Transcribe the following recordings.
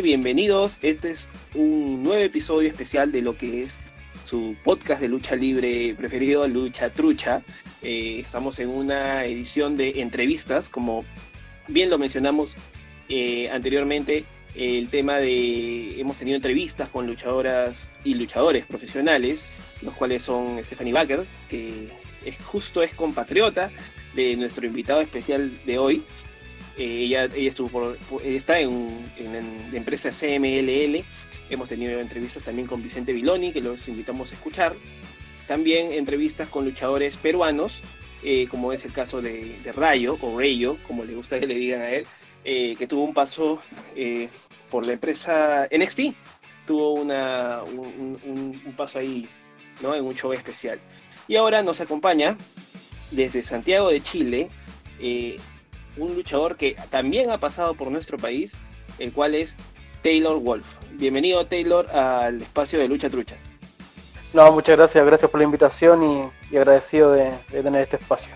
Bienvenidos. Este es un nuevo episodio especial de lo que es su podcast de lucha libre preferido, Lucha Trucha. Eh, estamos en una edición de entrevistas, como bien lo mencionamos eh, anteriormente, el tema de hemos tenido entrevistas con luchadoras y luchadores profesionales, los cuales son Stephanie Baker, que es justo es compatriota de nuestro invitado especial de hoy, eh, ella, estuvo está en, la empresa CMLL. Hemos tenido entrevistas también con Vicente Viloni, que los invitamos a escuchar. También entrevistas con luchadores peruanos, eh, como es el caso de, Rayo, o Rayo, como le gusta que le digan a él, eh, que tuvo un paso por la empresa NXT. Tuvo una, un, paso ahí ¿no? en un show especial. Y ahora nos acompaña desde Santiago de Chile un luchador que también ha pasado por nuestro país, el cual es Taylor Wolf. Bienvenido Taylor al espacio de Lucha Trucha. No, muchas gracias, gracias por la invitación y, agradecido de, tener este espacio.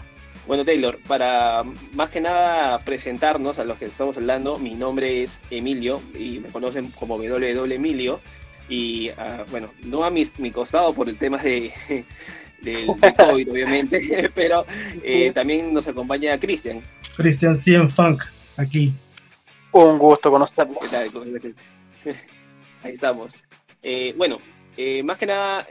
Bueno Taylor, para más que nada presentarnos a los que estamos hablando, mi nombre es Emilio y me conocen como WW Emilio y ah, bueno, no a mi, mi costado por el tema de, del, COVID, obviamente, pero eh, también nos acompaña Cristian. Cristian Cien Funk, aquí. Un gusto conocerlo. Ahí estamos. Eh, bueno, eh, más que nada,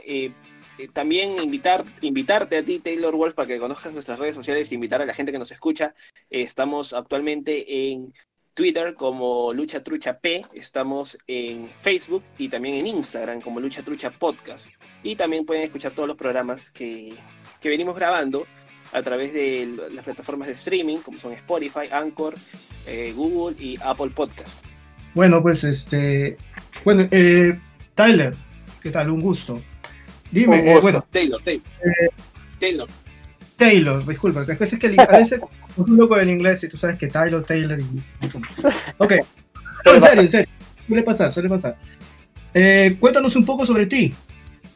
también invitar, invitarte a ti, Taylor Wolf, para que conozcas nuestras redes sociales, invitar a la gente que nos escucha. estamos actualmente en Twitter como Lucha Trucha P, estamos en Facebook y también en Instagram como Lucha Trucha Podcast. Y también pueden escuchar todos los programas que, venimos grabando a través de las plataformas de streaming como son Spotify, Anchor, eh, Google y Apple Podcast. Bueno, pues este, bueno, eh, Tyler, ¿qué tal? Un gusto. Dime, eh, bueno, Taylor, Taylor. Taylor. Taylor, disculpa, a veces que a veces un loco del inglés y tú sabes que Taylor, Taylor y... Ok, en serio, en serio, suele pasar, suele pasar. Eh, cuéntanos un poco sobre ti.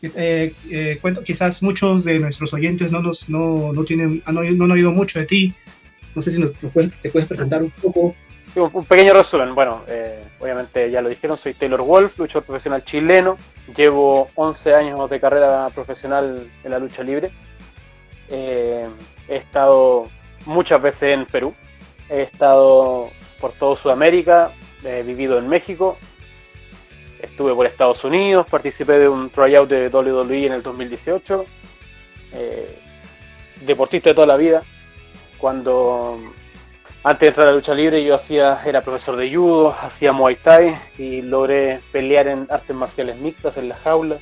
Eh, eh, cuento, quizás muchos de nuestros oyentes no, nos, no, no, tienen, no, han oído mucho de ti. No sé si nos, te puedes presentar un poco. Un pequeño resumen. Bueno, obviamente ya lo dijeron, soy Taylor Wolf, luchador profesional chileno. Llevo 11 años de carrera profesional en la lucha libre. he estado muchas veces en Perú. He estado por todo Sudamérica, he vivido en México, estuve por Estados Unidos, participé de un tryout de WWE en el 2018. Eh, deportista de toda la vida. Cuando antes de entrar a la lucha libre yo hacía, era profesor de judo, hacía muay thai y logré pelear en artes marciales mixtas en la jaula.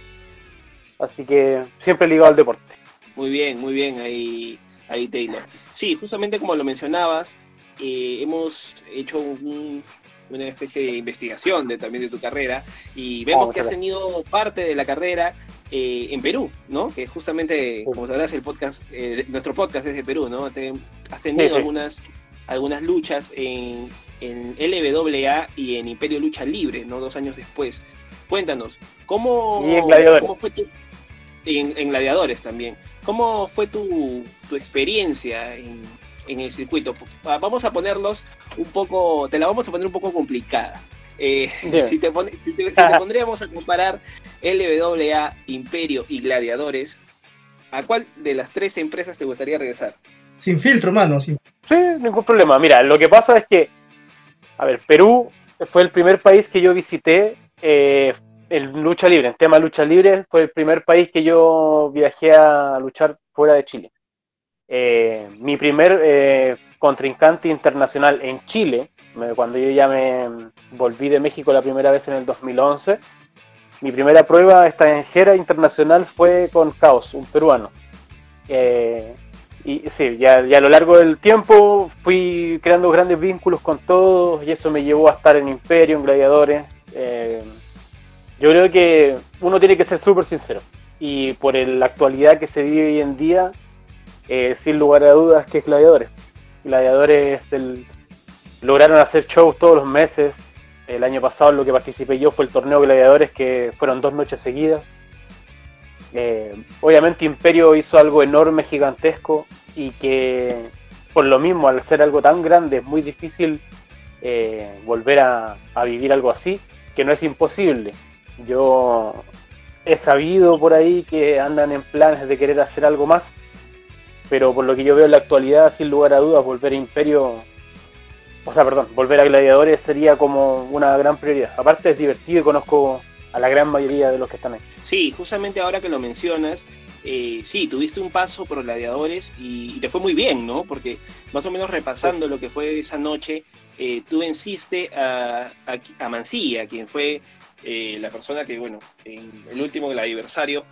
Así que siempre ligado al deporte. Muy bien, muy bien ahí ahí Taylor. Sí, justamente como lo mencionabas, eh, hemos hecho una especie de investigación de, también de tu carrera y vemos que has tenido parte de la carrera eh, en Perú, ¿no? Que justamente, como sabrás, el podcast, eh, nuestro podcast es de Perú, ¿no? has tenido algunas, algunas luchas en, en LWA y en Imperio Lucha Libre, ¿no? Dos años después. Cuéntanos, ¿cómo, ¿cómo fue tu... En, en Gladiadores también. ¿Cómo fue tu, experiencia en, el circuito? Vamos a ponerlos un poco, te la vamos a poner un poco complicada. Eh, si, te, pondríamos a comparar LWA, Imperio y Gladiadores, ¿a cuál de las tres empresas te gustaría regresar? Sin filtro, mano. Sí, ningún problema. Mira, lo que pasa es que, a ver, Perú fue el primer país que yo visité eh, en lucha libre, en tema lucha libre, fue el primer país que yo viajé a luchar fuera de Chile. Eh, mi primer eh, contrincante internacional en Chile, cuando yo ya me volví de México la primera vez en el 2011, mi primera prueba extranjera internacional fue con Caos, un peruano. Eh, y sí, ya, ya, a lo largo del tiempo fui creando grandes vínculos con todos y eso me llevó a estar en Imperio, en Gladiadores. Yo creo que uno tiene que ser súper sincero. Y por la actualidad que se vive hoy en día, eh, sin lugar a dudas que es Gladiadores. Gladiadores lograron hacer shows todos los meses. El año pasado lo que participé yo fue el torneo Gladiadores, que fueron dos noches seguidas. Eh, obviamente Imperio hizo algo enorme, gigantesco, y que por lo mismo, al ser algo tan grande, es muy difícil eh, volver a, vivir algo así, que no es imposible. Yo he sabido por ahí que andan en planes de querer hacer algo más, pero por lo que yo veo en la actualidad, sin lugar a dudas, volver a Imperio, o sea, perdón, volver a Gladiadores sería como una gran prioridad. Aparte es divertido y conozco a la gran mayoría de los que están ahí. Sí, justamente ahora que lo mencionas, eh, sí, tuviste un paso por Gladiadores y, te fue muy bien, ¿no? Porque más o menos repasando lo que fue esa noche, eh, tú venciste a, a, Mancilla, quien fue eh, la persona que, bueno, en el último aniversario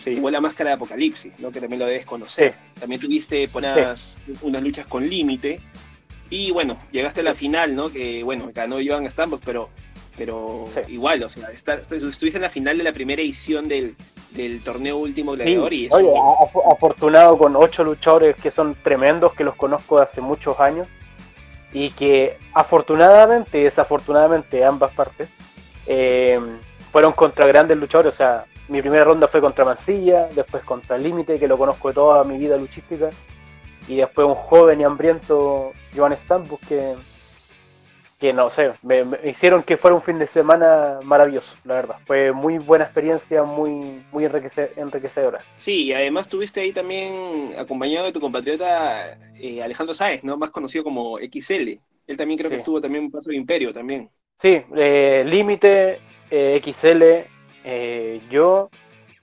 se llevó la máscara de Apocalipsis, ¿no? Que también lo debes conocer. También tuviste unas, unas luchas con límite. Y bueno, llegaste a la final, ¿no? Que bueno, ganó Joan Stambos, pero pero igual, o sea, estuviste en la final de la primera edición del, torneo Último Gladiador y Oye, afortunado con ocho luchadores que son tremendos, que los conozco de hace muchos años y que afortunadamente y desafortunadamente ambas partes eh, fueron contra grandes luchadores, o sea, mi primera ronda fue contra Mancilla, después contra Límite, que lo conozco de toda mi vida luchística, y después un joven y hambriento Joan Stambus que que no sé, me, hicieron que fuera un fin de semana maravilloso, la verdad. Fue muy buena experiencia, muy, muy enriquecedora. Sí, y además tuviste ahí también acompañado de tu compatriota eh, Alejandro Sáez, ¿no? Más conocido como XL. Él también creo que estuvo también un paso de imperio también. Sí, eh, Límite, eh, XL, yo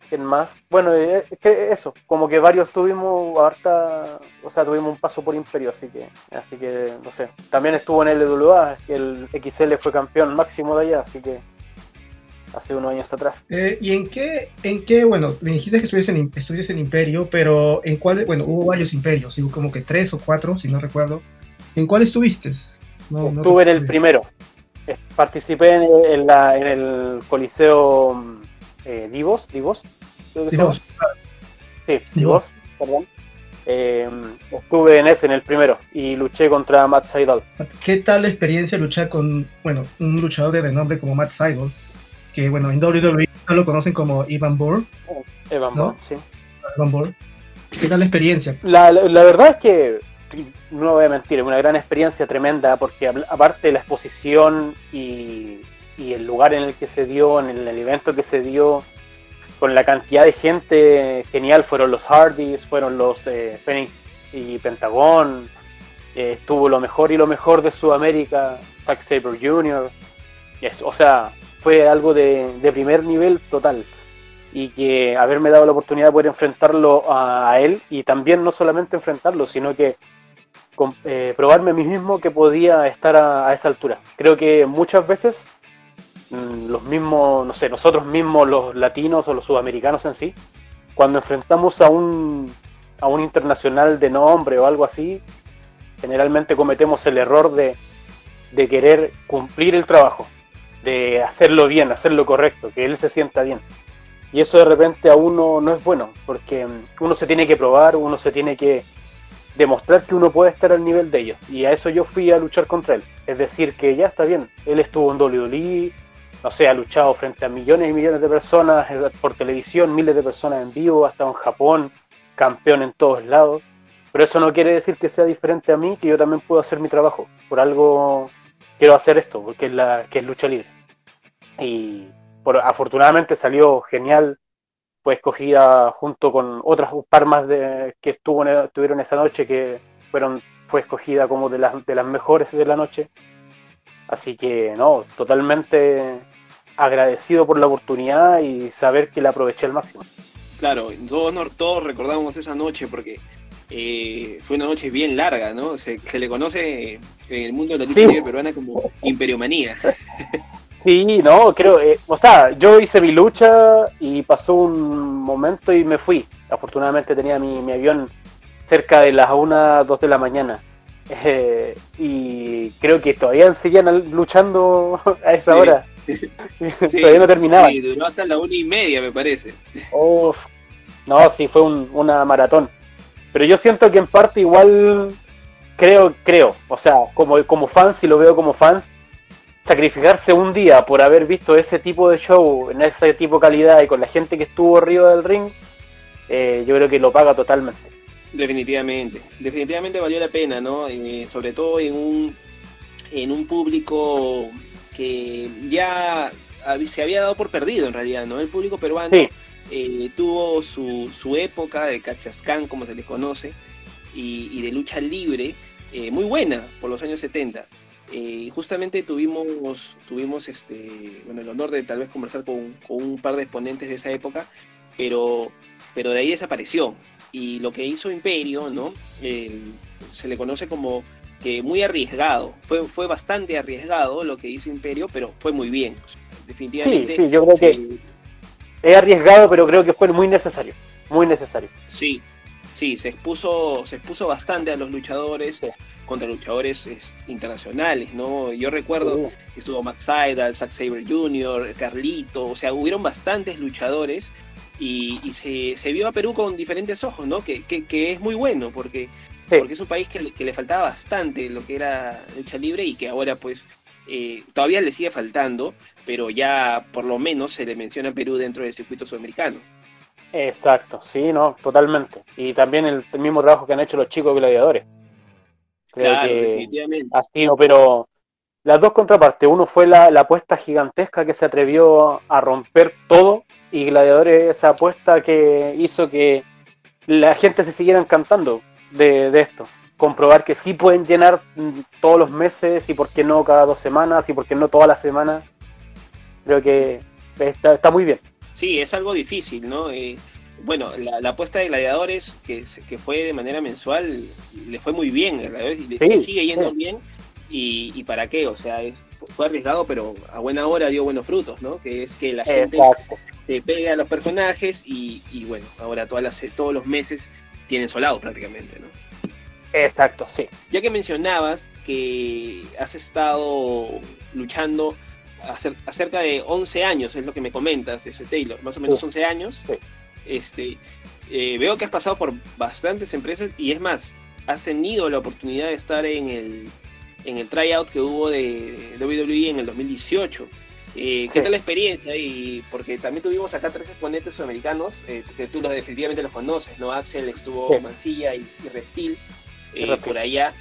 ¿Quién más? Bueno, eh, es que eso, como que varios tuvimos harta, o sea, tuvimos un paso por Imperio, así que, así que, no sé. También estuvo en el LWA, el XL fue campeón máximo de allá, así que hace unos años atrás. Eh, ¿Y en qué, en qué, bueno, me dijiste que estuviste en, en Imperio, pero en cuál, bueno, hubo varios imperios, hubo como que tres o cuatro, si no recuerdo. ¿En cuál estuviste? Estuve en el primero. Participé en, la, en el Coliseo eh, Divos, Divos, Sí, Divos, perdón. Eh, estuve en ese, en el primero, y luché contra Matt Seidel. ¿Qué tal la experiencia luchar con, bueno, un luchador de renombre como Matt Seidel? Que, bueno, en WWE lo conocen como Ivan Bohr. Evan ¿no? sí. Ivan Bohr. ¿Qué tal la experiencia? La, la, verdad es que, no voy a mentir, es una gran experiencia tremenda, porque aparte de la exposición y el lugar en el que se dio, en el, evento que se dio, con la cantidad de gente genial, fueron los Hardys, fueron los eh, Phoenix y Pentagon, eh, estuvo lo mejor y lo mejor de Sudamérica, Zack Saber Jr., o sea, fue algo de, primer nivel total y que haberme dado la oportunidad de poder enfrentarlo a, él y también no solamente enfrentarlo, sino que eh, probarme a mí mismo que podía estar a, esa altura. Creo que muchas veces Mm, los mismos, no sé, nosotros mismos, los latinos o los sudamericanos en sí, cuando enfrentamos a un, a un internacional de nombre o algo así, generalmente cometemos el error de, de querer cumplir el trabajo, de hacerlo bien, hacerlo correcto, que él se sienta bien. Y eso de repente a uno no es bueno, porque mm, uno se tiene que probar, uno se tiene que demostrar que uno puede estar al nivel de ellos. Y a eso yo fui a luchar contra él. Es decir, que ya está bien, él estuvo en WWE, no sé, ha luchado frente a millones y millones de personas eh, por televisión, miles de personas en vivo, hasta en Japón, campeón en todos lados. Pero eso no quiere decir que sea diferente a mí, que yo también puedo hacer mi trabajo. Por algo quiero hacer esto, porque es, la, que es lucha libre. Y por, afortunadamente salió genial, fue escogida junto con otras par más de, que estuvo, estuvieron esa noche, que fueron, fue escogida como de las, de las mejores de la noche. Así que no, totalmente agradecido por la oportunidad y saber que la aproveché al máximo. Claro, todos, todos recordamos esa noche porque eh, fue una noche bien larga, ¿no? Se, le conoce en el mundo de la lucha peruana como imperiomanía. Sí, no, creo, eh, o sea, yo hice mi lucha y pasó un momento y me fui. Afortunadamente tenía mi, mi avión cerca de las 1, 2 de la mañana. Eh, y creo que todavía seguían luchando a esa hora. todavía no terminaba. Sí, duró hasta la una y media, me parece. no, sí, fue una maratón. Pero yo siento que en parte igual creo, creo, o sea, como, como fans, si lo veo como fans, sacrificarse un día por haber visto ese tipo de show, en ese tipo de calidad y con la gente que estuvo arriba del ring, eh, yo creo que lo paga totalmente. Definitivamente, definitivamente valió la pena, ¿no? Eh, sobre todo en un, en un público que ya se había dado por perdido en realidad, ¿no? El público peruano eh, tuvo su, su, época de cachascán, como se les conoce, y, de lucha libre, eh, muy buena por los años 70. Eh, justamente tuvimos, tuvimos este, bueno, el honor de tal vez conversar con, con, un par de exponentes de esa época, pero, pero de ahí desapareció. Y lo que hizo Imperio, ¿no? se le conoce como que muy arriesgado. Fue, fue bastante arriesgado lo que hizo Imperio, pero fue muy bien. Definitivamente. Sí, sí, yo creo que es arriesgado, pero creo que fue muy necesario. Muy necesario. Sí, sí, se expuso, se expuso bastante a los luchadores. contra luchadores internacionales, ¿no? Yo recuerdo que estuvo Max Seidel, Zack Saber Jr., Carlito, o sea, hubieron bastantes luchadores y, se, se, vio a Perú con diferentes ojos, ¿no? Que, que, es muy bueno porque, porque es un país que, que, le faltaba bastante lo que era lucha libre y que ahora pues eh, todavía le sigue faltando, pero ya por lo menos se le menciona a Perú dentro del circuito sudamericano. Exacto, sí, no, totalmente. Y también el, mismo trabajo que han hecho los chicos gladiadores. claro, definitivamente. Ha sido, pero las dos contrapartes. Uno fue la, apuesta gigantesca que se atrevió a romper todo y Gladiadores esa apuesta que hizo que la gente se siguiera encantando de, esto. Comprobar que sí pueden llenar mm, todos los meses y por qué no cada dos semanas y por qué no todas las semanas. Creo que está, muy bien. Sí, es algo difícil, ¿no? Eh, bueno, la, apuesta de Gladiadores, que, que fue de manera mensual, le fue muy bien. y le sigue yendo bien y, para qué, o sea, fue arriesgado, pero a buena hora dio buenos frutos, ¿no? Que es que la gente te pega a los personajes y, bueno, ahora todas las, todos los meses tienen solado prácticamente, ¿no? Exacto, sí. Ya que mencionabas que has estado luchando acerca de 11 años, es lo que me comentas, ese Taylor, más o menos 11 años. Este, eh, veo que has pasado por bastantes empresas y es más, has tenido la oportunidad de estar en el en el tryout que hubo de WWE en el 2018. Eh, ¿Qué tal la experiencia? Y porque también tuvimos acá tres exponentes sudamericanos, eh, que tú los, definitivamente los conoces, ¿no? Axel estuvo Mancilla y, y Reptil, eh, por allá.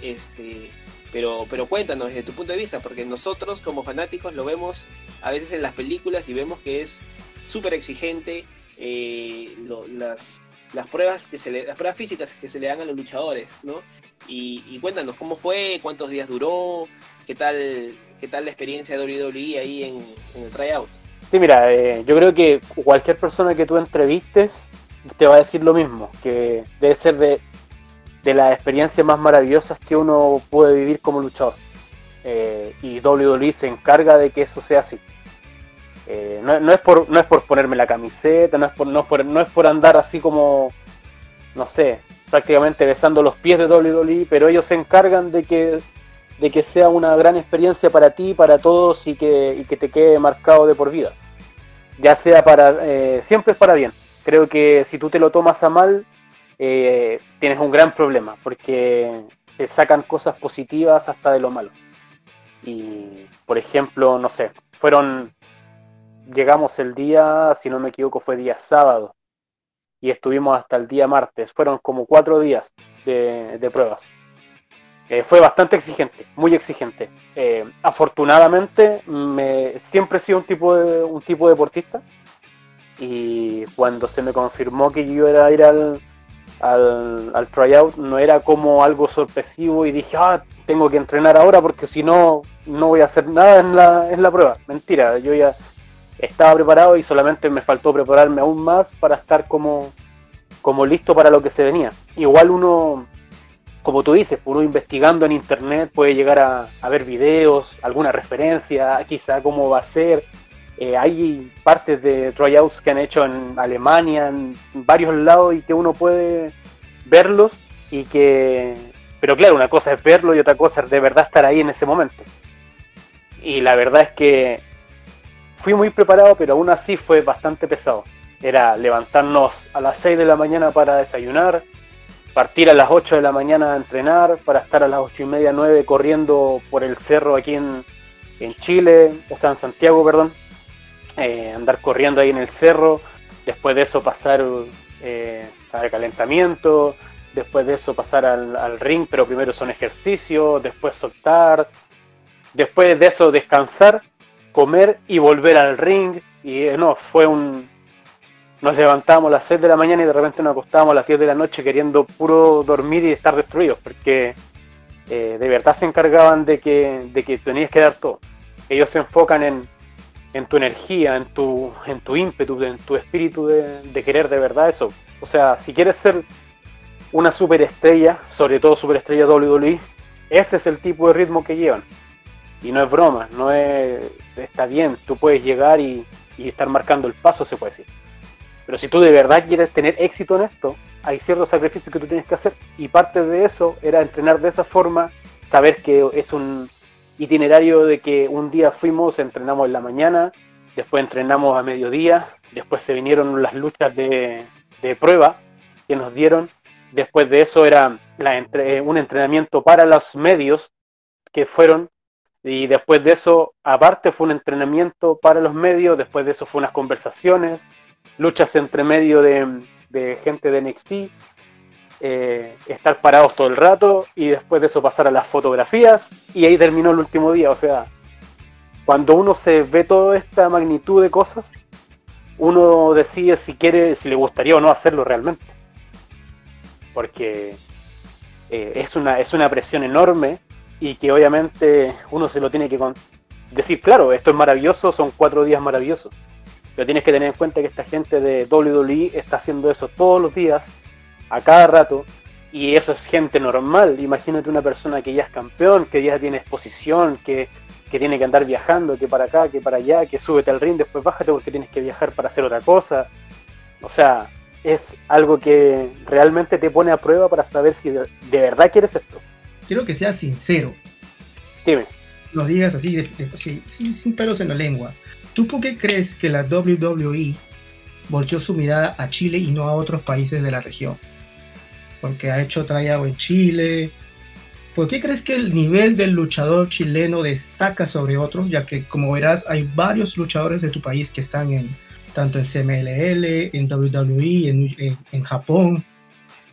Este, pero, pero cuéntanos desde tu punto de vista, porque nosotros como fanáticos lo vemos a veces en las películas y vemos que es súper exigente las, las pruebas que se las pruebas físicas que se le dan a los luchadores, ¿no? Y, cuéntanos cómo fue, cuántos días duró, qué tal, qué tal la experiencia de WWE ahí en, el tryout. Sí, mira, eh, yo creo que cualquier persona que tú entrevistes te va a decir lo mismo, que debe ser de, de las experiencias más maravillosas que uno puede vivir como luchador. Eh, y WWE se encarga de que eso sea así. Eh, no, no, es por, no es por ponerme la camiseta, no es por, no es por, no es por andar así como, no sé, prácticamente besando los pies de WWE, pero ellos se encargan de que, de que sea una gran experiencia para ti, para todos y que, que te quede marcado de por vida. Ya sea para, eh, siempre es para bien. Creo que si tú te lo tomas a mal, eh, tienes un gran problema, porque te sacan cosas positivas hasta de lo malo. Y, por ejemplo, no sé, fueron, llegamos el día, si no me equivoco, fue día sábado y estuvimos hasta el día martes. Fueron como cuatro días de, pruebas. Eh, fue bastante exigente, muy exigente. Eh, afortunadamente, me, siempre he sido un tipo, de, un tipo deportista y cuando se me confirmó que yo iba a ir al, al, al, tryout, no era como algo sorpresivo y dije, ah, tengo que entrenar ahora porque si no, no voy a hacer nada en la, en la prueba. Mentira, yo ya estaba preparado y solamente me faltó prepararme aún más para estar como, como listo para lo que se venía. Igual uno, como tú dices, uno investigando en internet puede llegar a, ver videos, alguna referencia, quizá cómo va a ser. Eh, hay partes de tryouts que han hecho en Alemania, en varios lados y que uno puede verlos y que... Pero claro, una cosa es verlo y otra cosa es de verdad estar ahí en ese momento. Y la verdad es que fui muy preparado, pero aún así fue bastante pesado. Era levantarnos a las 6 de la mañana para desayunar, partir a las 8 de la mañana a entrenar, para estar a las 8 y media, 9 corriendo por el cerro aquí en, Chile, o sea, en Santiago, perdón. Eh, andar corriendo ahí en el cerro, después de eso pasar eh, al calentamiento, después de eso pasar al, ring, pero primero son ejercicios, después soltar, después de eso descansar, comer y volver al ring. Y eh, no, fue un... Nos levantábamos a las 6 de la mañana y de repente nos acostábamos a las 10 de la noche queriendo puro dormir y estar destruidos, porque eh, de verdad se encargaban de que, de que tenías que dar todo. Ellos se enfocan en, en tu energía, en tu, en tu ímpetu, en tu espíritu de, querer de verdad eso. O sea, si quieres ser una superestrella, sobre todo superestrella WWE, ese es el tipo de ritmo que llevan. Y no es broma, no es. Está bien, tú puedes llegar y, y estar marcando el paso, se puede decir. Pero si tú de verdad quieres tener éxito en esto, hay ciertos sacrificios que tú tienes que hacer. Y parte de eso era entrenar de esa forma, saber que es un, itinerario de que un día fuimos, entrenamos en la mañana, después entrenamos a mediodía, después se vinieron las luchas de, prueba que nos dieron, después de eso era un entrenamiento para los medios que fueron, y después de eso, aparte fue un entrenamiento para los medios, después de eso fue unas conversaciones, luchas entre medio de, de gente de NXT, eh, estar parados todo el rato y después de eso pasar a las fotografías y ahí terminó el último día. O sea, cuando uno se ve toda esta magnitud de cosas, uno decide si quiere, si le gustaría o no hacerlo realmente. Porque eh, es, una, es una presión enorme y que obviamente uno se lo tiene que decir, claro, esto es maravilloso, son cuatro días maravillosos. Pero tienes que tener en cuenta que esta gente de WWE está haciendo eso todos los días a cada rato. Y eso es gente normal. Imagínate una persona que ya es campeón, que ya tiene exposición, que, tiene que andar viajando, que para acá, que para allá, que súbete al ring, después bájate porque tienes que viajar para hacer otra cosa. O sea, es algo que realmente te pone a prueba para saber si de, verdad quieres esto. Quiero que seas sincero. Dime. Lo digas así, sin, sin pelos en la lengua. ¿Tú por qué crees que la WWE volteó su mirada a Chile y no a otros países de la región? Porque ha hecho tryout en Chile. ¿Por qué crees que el nivel del luchador chileno destaca sobre otros? Ya que, como verás, hay varios luchadores de tu país que están en tanto en CMLL, en WWE, en, en, Japón.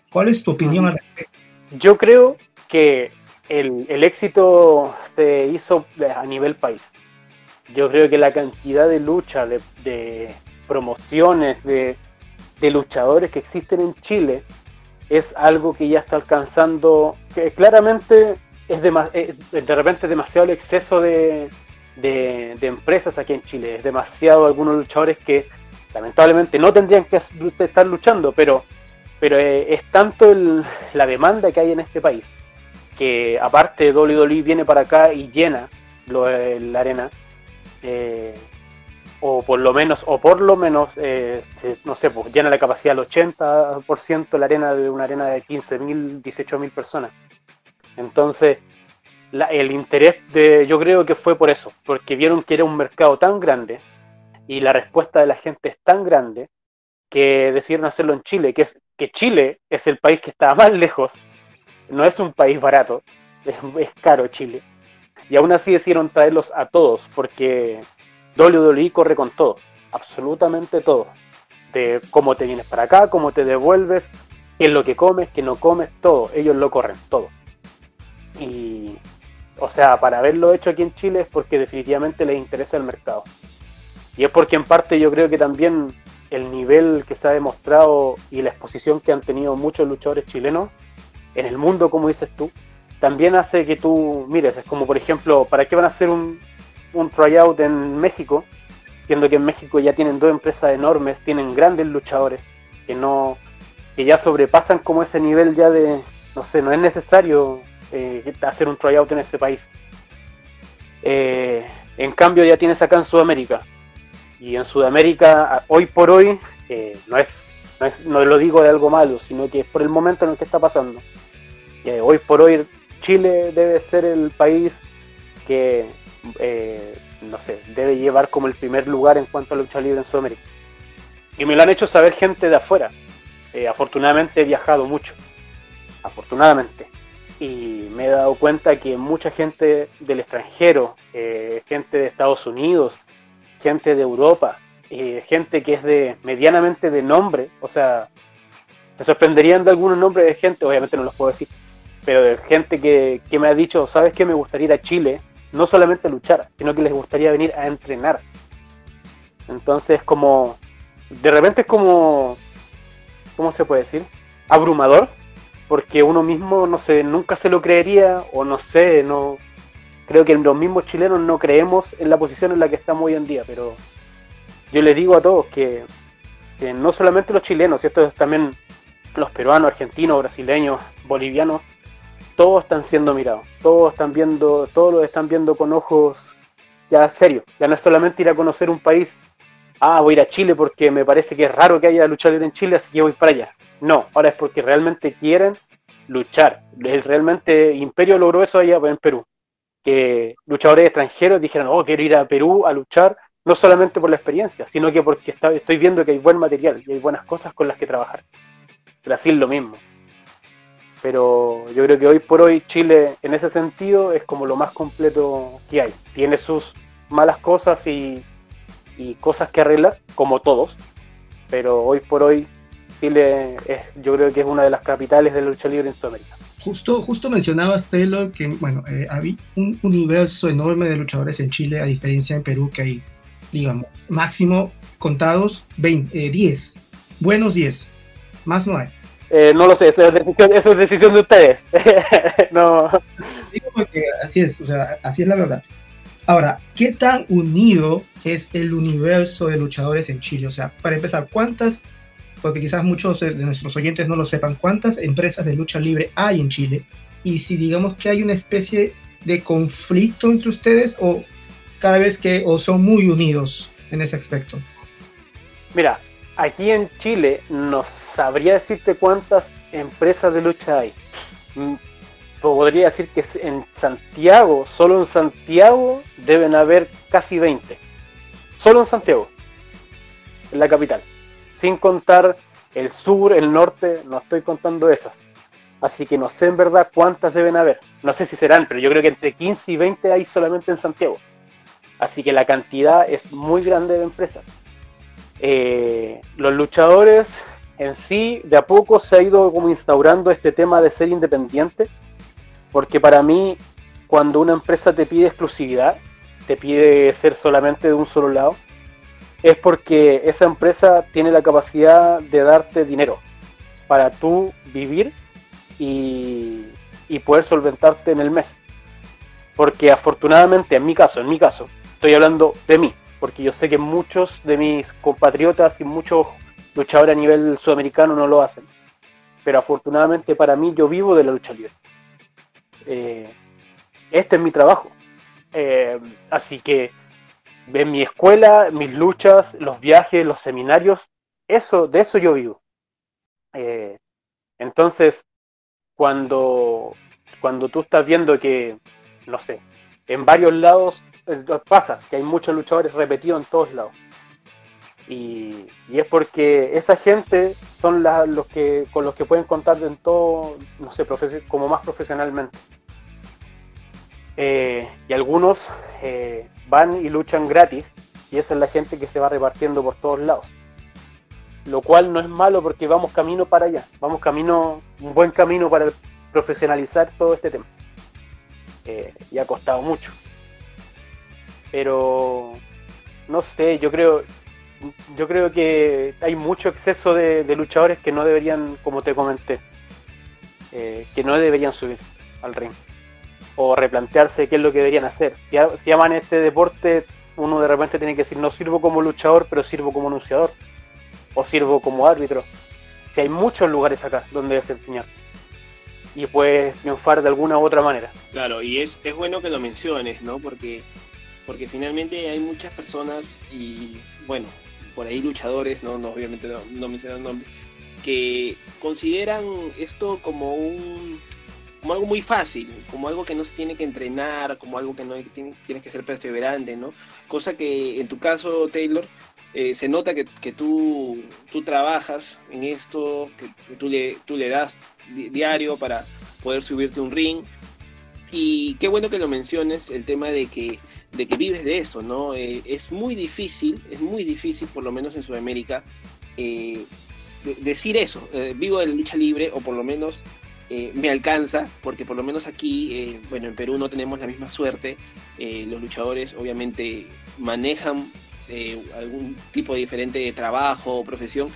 ¿Cuál es tu opinión al respecto? Yo creo que el, el, éxito se hizo a nivel país. Yo creo que la cantidad de lucha, de, de promociones, de, de luchadores que existen en Chile es algo que ya está alcanzando, que claramente es de, eh, de repente demasiado el exceso de, de, empresas aquí en Chile, es demasiado algunos luchadores que lamentablemente no tendrían que estar luchando, pero, pero eh, es tanto la demanda que hay en este país, que aparte WWE viene para acá y llena lo, la arena, eh, o por lo menos, o por lo menos, eh, no sé, pues llena la capacidad al 80% la arena de una arena de 15.000, 18.000 personas. Entonces, el interés de, yo creo que fue por eso, porque vieron que era un mercado tan grande y la respuesta de la gente es tan grande que decidieron hacerlo en Chile, que es que Chile es el país que está más lejos, no es un país barato, es, es caro Chile. Y aún así decidieron traerlos a todos, porque WWE corre con todo, absolutamente todo. De cómo te vienes para acá, cómo te devuelves, qué es lo que comes, qué no comes, todo. Ellos lo corren, todo. Y, o sea, para haberlo hecho aquí en Chile es porque definitivamente les interesa el mercado. Y es porque en parte yo creo que también el nivel que se ha demostrado y la exposición que han tenido muchos luchadores chilenos en el mundo, como dices tú, también hace que tú mires, es como por ejemplo, ¿para qué van a hacer un, un tryout en México, siendo que en México ya tienen dos empresas enormes, tienen grandes luchadores, que no que ya sobrepasan como ese nivel ya de, no sé, no es necesario eh, hacer un tryout en ese país. Eh, en cambio ya tienes acá en Sudamérica. Y en Sudamérica, hoy por hoy, eh, no, es, no, es, no lo digo de algo malo, sino que es por el momento en el que está pasando. hoy por hoy Chile debe ser el país que eh, no sé, debe llevar como el primer lugar en cuanto a lucha libre en Sudamérica. Y me lo han hecho saber gente de afuera. Eh, afortunadamente he viajado mucho. Afortunadamente. Y me he dado cuenta que mucha gente del extranjero, eh, gente de Estados Unidos, gente de Europa, gente que es de medianamente de nombre, o sea, Me sorprenderían de algunos nombres de gente, obviamente no los puedo decir, pero de gente que, que me ha dicho, ¿sabes qué? Me gustaría ir a Chile, no solamente luchar, sino que les gustaría venir a entrenar. Entonces, como, de repente es como, ¿cómo se puede decir? Abrumador, porque uno mismo, no sé, nunca se lo creería, o no sé, no, creo que los mismos chilenos no creemos en la posición en la que estamos hoy en día, pero yo les digo a todos que, que no solamente los chilenos, esto es también los peruanos, argentinos, brasileños, bolivianos, todos están siendo mirados, todos están viendo, todos lo están viendo con ojos ya serios. Ya no es solamente ir a conocer un país, ah, voy a ir a Chile porque me parece que es raro que haya luchar en Chile, así que voy para allá. No, ahora es porque realmente quieren luchar. Realmente Imperio logró eso allá en Perú. Que luchadores extranjeros dijeron, oh, quiero ir a Perú a luchar, no solamente por la experiencia, sino que porque estoy viendo que hay buen material y hay buenas cosas con las que trabajar. Brasil lo mismo. Pero yo creo que hoy por hoy Chile en ese sentido es como lo más completo que hay. Tiene sus malas cosas y, cosas que arreglar, como todos. Pero hoy por hoy Chile es, yo creo que es una de las capitales de la lucha libre en Sudamérica. Justo, justo mencionabas, Taylor, que bueno, eh, había un universo enorme de luchadores en Chile, a diferencia en Perú, que hay, digamos, máximo contados 20, 10, eh, buenos 10, más no hay. Eh, no lo sé, eso es decisión, eso es decisión de ustedes. no. Digo porque así es, o sea, así es la verdad. Ahora, ¿qué tan unido es el universo de luchadores en Chile? O sea, para empezar, ¿cuántas, porque quizás muchos de nuestros oyentes no lo sepan, cuántas empresas de lucha libre hay en Chile? Y si digamos que hay una especie de conflicto entre ustedes o cada vez que, o son muy unidos en ese aspecto. Mira, aquí en Chile no sabría decirte cuántas empresas de lucha hay. Mm, podría decir que en Santiago, solo en Santiago deben haber casi 20. Solo en Santiago, en la capital. Sin contar el sur, el norte, no estoy contando esas. Así que no sé en verdad cuántas deben haber. No sé si serán, pero yo creo que entre 15 y 20 hay solamente en Santiago. Así que la cantidad es muy grande de empresas. Eh, los luchadores en sí, de a poco se ha ido como instaurando este tema de ser independiente, porque para mí, cuando una empresa te pide exclusividad, te pide ser solamente de un solo lado, es porque esa empresa tiene la capacidad de darte dinero para tú vivir y, y poder solventarte en el mes. Porque afortunadamente, en mi caso, en mi caso, estoy hablando de mí, porque yo sé que muchos de mis compatriotas y muchos luchadores a nivel sudamericano no lo hacen. Pero afortunadamente para mí yo vivo de la lucha libre. Eh, este es mi trabajo. Eh, así que en mi escuela, mis luchas, los viajes, los seminarios, eso, de eso yo vivo. Eh, entonces, cuando, cuando tú estás viendo que, no sé, en varios lados pasa que hay muchos luchadores repetidos en todos lados. Y, es porque esa gente son los que con los que pueden contar en todo, no sé, como más profesionalmente. Eh, y algunos eh, van y luchan gratis y esa es la gente que se va repartiendo por todos lados. Lo cual no es malo porque vamos camino para allá, vamos camino, un buen camino para profesionalizar todo este tema. Eh, y ha costado mucho pero no sé, yo creo, yo creo que hay mucho exceso de, luchadores que no deberían, como te comenté, eh, que no deberían subir al ring o replantearse qué es lo que deberían hacer. Si, si aman este deporte, uno de repente tiene que decir, no sirvo como luchador, pero sirvo como anunciador o sirvo como árbitro. Si hay muchos lugares acá donde desempeñar y puedes triunfar de alguna u otra manera. Claro, y es, es bueno que lo menciones, ¿no? Porque porque finalmente hay muchas personas y bueno, por ahí luchadores, no, no obviamente no, no mencionan nombre, que consideran esto como un como algo muy fácil, como algo que no se tiene que entrenar, como algo que no tiene, tienes que ser perseverante, ¿no? Cosa que en tu caso, Taylor, eh, se nota que, que tú, tú, trabajas en esto, que, tú, le, tú le das diario para poder subirte un ring. Y qué bueno que lo menciones, el tema de que de que vives de eso, ¿no? Eh, es muy difícil, es muy difícil, por lo menos en Sudamérica, eh, decir eso, eh, vivo de la lucha libre o por lo menos me alcanza, porque por lo menos aquí, bueno, en Perú no tenemos la misma suerte, los luchadores obviamente manejan algún tipo de diferente de trabajo o profesión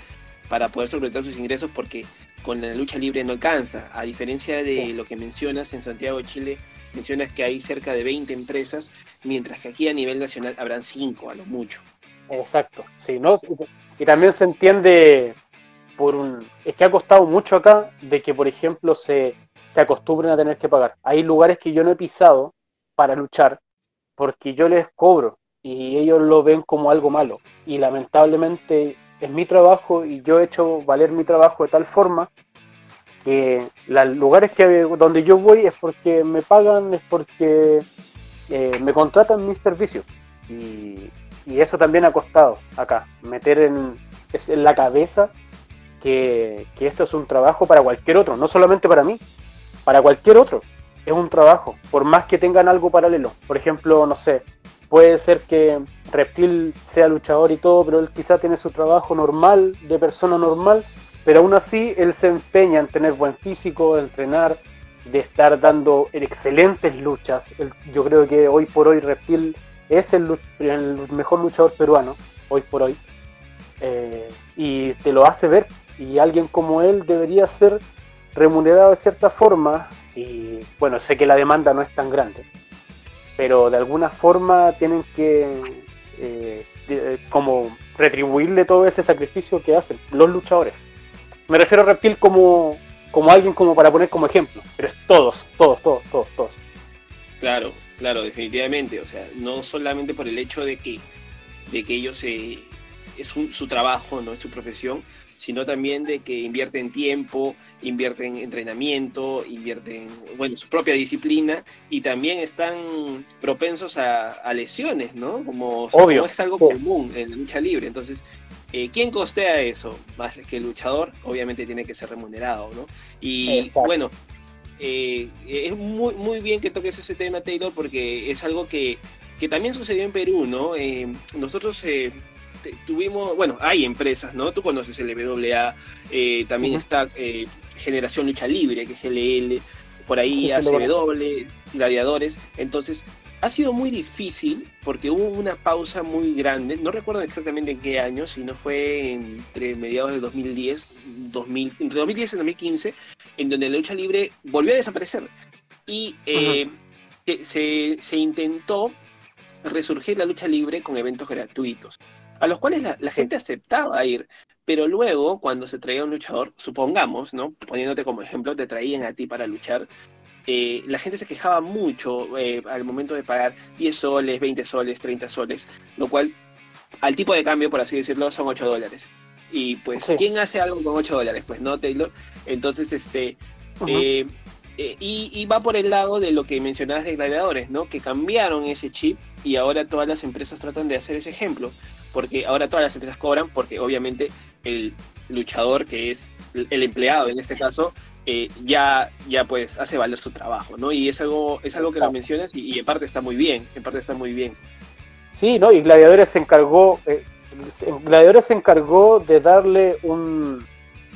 para poder solventar sus ingresos porque con la lucha libre no alcanza, a diferencia de lo que mencionas en Santiago de Chile, mencionas que hay cerca de 20 empresas, mientras que aquí a nivel nacional habrán 5 a lo mucho. Exacto, sí, ¿no? Y también se entiende por un... Es que ha costado mucho acá de que, por ejemplo, se, se acostumbren a tener que pagar. Hay lugares que yo no he pisado para luchar porque yo les cobro y ellos lo ven como algo malo. Y lamentablemente es mi trabajo y yo he hecho valer mi trabajo de tal forma que los lugares que, donde yo voy es porque me pagan, es porque eh, me contratan mis servicios. Y, y, eso también ha costado acá, meter en, en la cabeza que, esto es un trabajo para cualquier otro, no solamente para mí, para cualquier otro. Es un trabajo, por más que tengan algo paralelo. Por ejemplo, no sé, puede ser que Reptil sea luchador y todo, pero él quizá tiene su trabajo normal, de persona normal, pero aún así él se empeña en tener buen físico, de entrenar, de estar dando excelentes luchas. yo creo que hoy por hoy Reptil es el, mejor luchador peruano, hoy por hoy. Eh, y te lo hace ver y alguien como él debería ser remunerado de cierta forma y bueno, sé que la demanda no es tan grande, pero de alguna forma tienen que eh, eh, como retribuirle todo ese sacrificio que hacen los luchadores. Me refiero a Reptil como, como alguien como para poner como ejemplo, pero es todos, todos, todos, todos, todos. Claro, claro, definitivamente, o sea, no solamente por el hecho de que, de que ellos eh, es su trabajo, no es su profesión, sino también de que invierten tiempo, invierten entrenamiento, invierten, bueno, su propia disciplina y también están propensos a, lesiones, ¿no? Como, es algo común en la lucha libre. Entonces, eh, ¿quién costea eso? Más que el luchador, obviamente tiene que ser remunerado, ¿no? Y bueno, eh, es muy, muy bien que toques ese tema, Taylor, porque es algo que, que también sucedió en Perú, ¿no? Eh, nosotros tuvimos, bueno, hay empresas, ¿no? Tú conoces el WA, eh, también está eh, Generación Lucha Libre, que es GLL, por ahí ACW, Gladiadores. Entonces, ha sido muy difícil porque hubo una pausa muy grande, no recuerdo exactamente en qué año, si no fue entre mediados de 2010, 2000, entre 2010 y 2015, en donde la lucha libre volvió a desaparecer. Y eh, se, se intentó resurgir la lucha libre con eventos gratuitos a los cuales la, gente aceptaba ir, pero luego cuando se traía un luchador, supongamos, ¿no? Poniéndote como ejemplo, te traían a ti para luchar, eh, la gente se quejaba mucho eh, al momento de pagar 10 soles, 20 soles, 30 soles, lo cual al tipo de cambio, por así decirlo, son 8 dólares. Y pues, ¿quién hace algo con 8 dólares? Pues no, Taylor. Entonces, este... Eh, y, y, va por el lado de lo que mencionabas de gladiadores, ¿no? Que cambiaron ese chip y ahora todas las empresas tratan de hacer ese ejemplo porque ahora todas las empresas cobran, porque obviamente el luchador, que es el empleado en este caso, eh, ya, ya pues hace valer su trabajo, ¿no? Y es algo, es algo que lo mencionas y, en parte está muy bien, en parte está muy bien. Sí, ¿no? Y Gladiadores se encargó, eh, Gladiadores se encargó de darle un,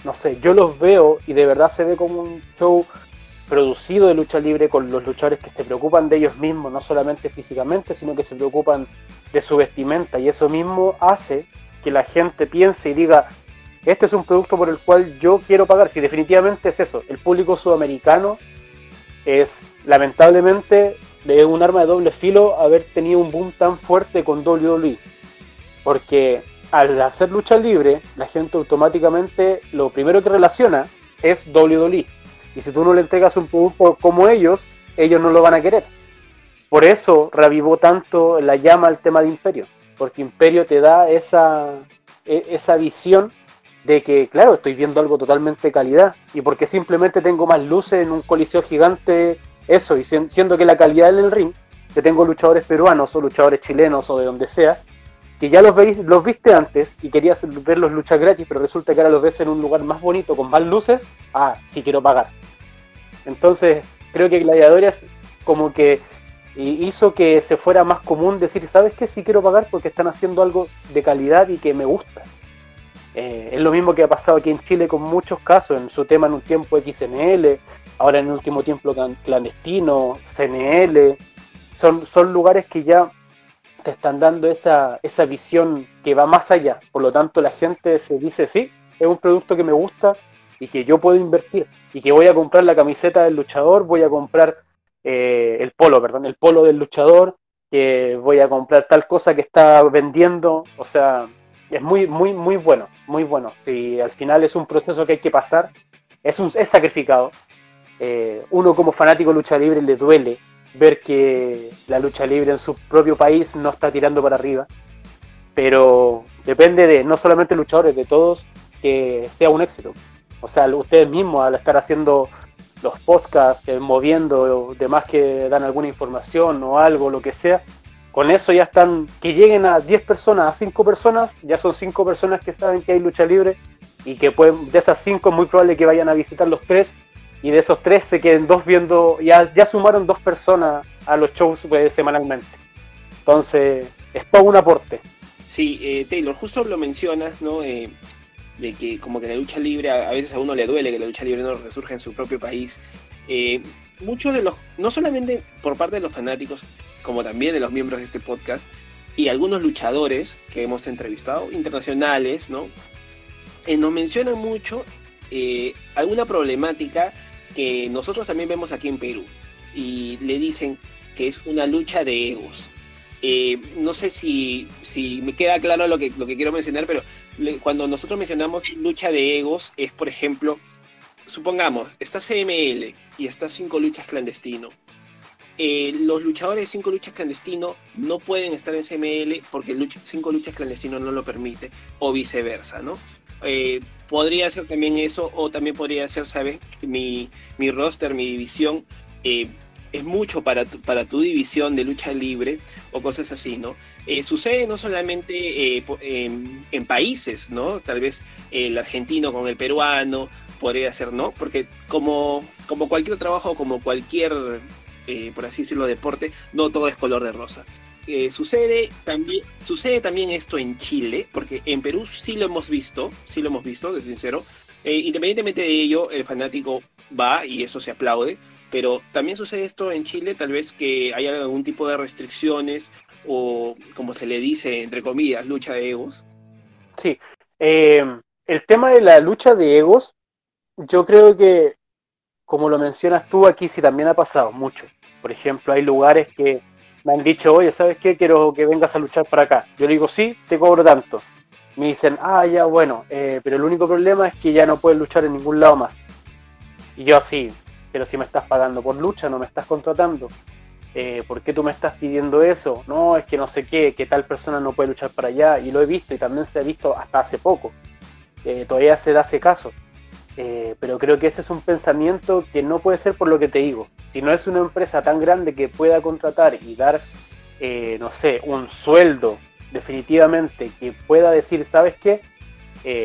no sé, yo los veo y de verdad se ve como un show producido de lucha libre con los luchadores que se preocupan de ellos mismos, no solamente físicamente, sino que se preocupan de su vestimenta. Y eso mismo hace que la gente piense y diga, este es un producto por el cual yo quiero pagar. Si definitivamente es eso, el público sudamericano es lamentablemente de un arma de doble filo haber tenido un boom tan fuerte con WWE. Porque al hacer lucha libre, la gente automáticamente lo primero que relaciona es WWE y si tú no le entregas un producto como ellos, ellos no lo van a querer. Por eso revivó tanto la llama al tema de Imperio, porque Imperio te da esa, e, esa visión de que, claro, estoy viendo algo totalmente calidad, y porque simplemente tengo más luces en un coliseo gigante, eso, y siendo que la calidad en el ring, que tengo luchadores peruanos o luchadores chilenos o de donde sea, que ya los, veis, los viste antes y querías ver los luchas gratis, pero resulta que ahora los ves en un lugar más bonito, con más luces, ah, sí quiero pagar. Entonces, creo que Gladiadores como que hizo que se fuera más común decir, ¿sabes qué? Sí quiero pagar porque están haciendo algo de calidad y que me gusta. Eh, es lo mismo que ha pasado aquí en Chile con muchos casos, en su tema en un tiempo XNL, ahora en el último tiempo clandestino, CNL, son, son lugares que ya te están dando esa, esa visión que va más allá. Por lo tanto, la gente se dice, sí, es un producto que me gusta y que yo puedo invertir y que voy a comprar la camiseta del luchador, voy a comprar eh, el polo, perdón, el polo del luchador, que voy a comprar tal cosa que está vendiendo, o sea, es muy, muy, muy bueno, muy bueno. Y al final es un proceso que hay que pasar, es, un, es sacrificado. Eh, uno como fanático de lucha libre le duele ver que la lucha libre en su propio país no está tirando para arriba, pero depende de no solamente luchadores, de todos, que sea un éxito. O sea, ustedes mismos al estar haciendo los podcasts, eh, moviendo, demás que dan alguna información o algo, lo que sea, con eso ya están, que lleguen a 10 personas, a 5 personas, ya son 5 personas que saben que hay lucha libre y que pueden, de esas 5 es muy probable que vayan a visitar los 3 y de esos 3 se queden dos viendo, ya, sumaron dos personas a los shows pues, semanalmente. Entonces, es todo un aporte. Sí, eh, Taylor, justo lo mencionas, ¿no? Eh, de que como que la lucha libre, a, veces a uno le duele que la lucha libre no resurja en su propio país. Eh, muchos de los, no solamente por parte de los fanáticos, como también de los miembros de este podcast, y algunos luchadores que hemos entrevistado, internacionales, ¿no? Eh, nos mencionan mucho eh, alguna problemática que nosotros también vemos aquí en Perú. Y le dicen que es una lucha de egos. no sé si, si me queda claro lo que, lo que quiero mencionar, pero cuando nosotros mencionamos lucha de egos, es por ejemplo, supongamos, está CML y está cinco luchas clandestino. Eh, los luchadores de cinco luchas clandestino no pueden estar en CML porque lucha, cinco luchas clandestino no lo permite, o viceversa, ¿no? Eh, podría ser también eso, o también podría ser, ¿sabes? Mi, mi roster, mi división, eh, es mucho para tu, para tu división de lucha libre o cosas así, ¿no? Eh, sucede no solamente eh, en, países, ¿no? Tal vez el argentino con el peruano podría ser, ¿no? Porque como, como cualquier trabajo, como cualquier, eh, por así decirlo, deporte, no todo es color de rosa. sucede, también, sucede también esto en Chile, porque en Perú sí lo hemos visto, sí lo hemos visto, de sincero. independientemente de ello, el fanático va y eso se aplaude pero también sucede esto en Chile, tal vez que haya algún tipo de restricciones o, como se le dice, entre comillas, lucha de egos. Sí, eh, el tema de la lucha de egos, yo creo que, como lo mencionas tú, aquí sí también ha pasado mucho. Por ejemplo, hay lugares que me han dicho, oye, ¿sabes qué? Quiero que vengas a luchar para acá. Yo le digo, sí, te cobro tanto. Me dicen, ah, ya, bueno, eh, pero el único problema es que ya no puedes luchar en ningún lado más. Y yo así, pero si me estás pagando por lucha, no me estás contratando. Eh, ¿Por qué tú me estás pidiendo eso? No, es que no sé qué, que tal persona no puede luchar para allá. Y lo he visto y también se ha visto hasta hace poco. Eh, todavía se da ese caso. Eh, pero creo que ese es un pensamiento que no puede ser por lo que te digo. Si no es una empresa tan grande que pueda contratar y dar, no sé, un sueldo definitivamente que pueda decir, ¿sabes qué?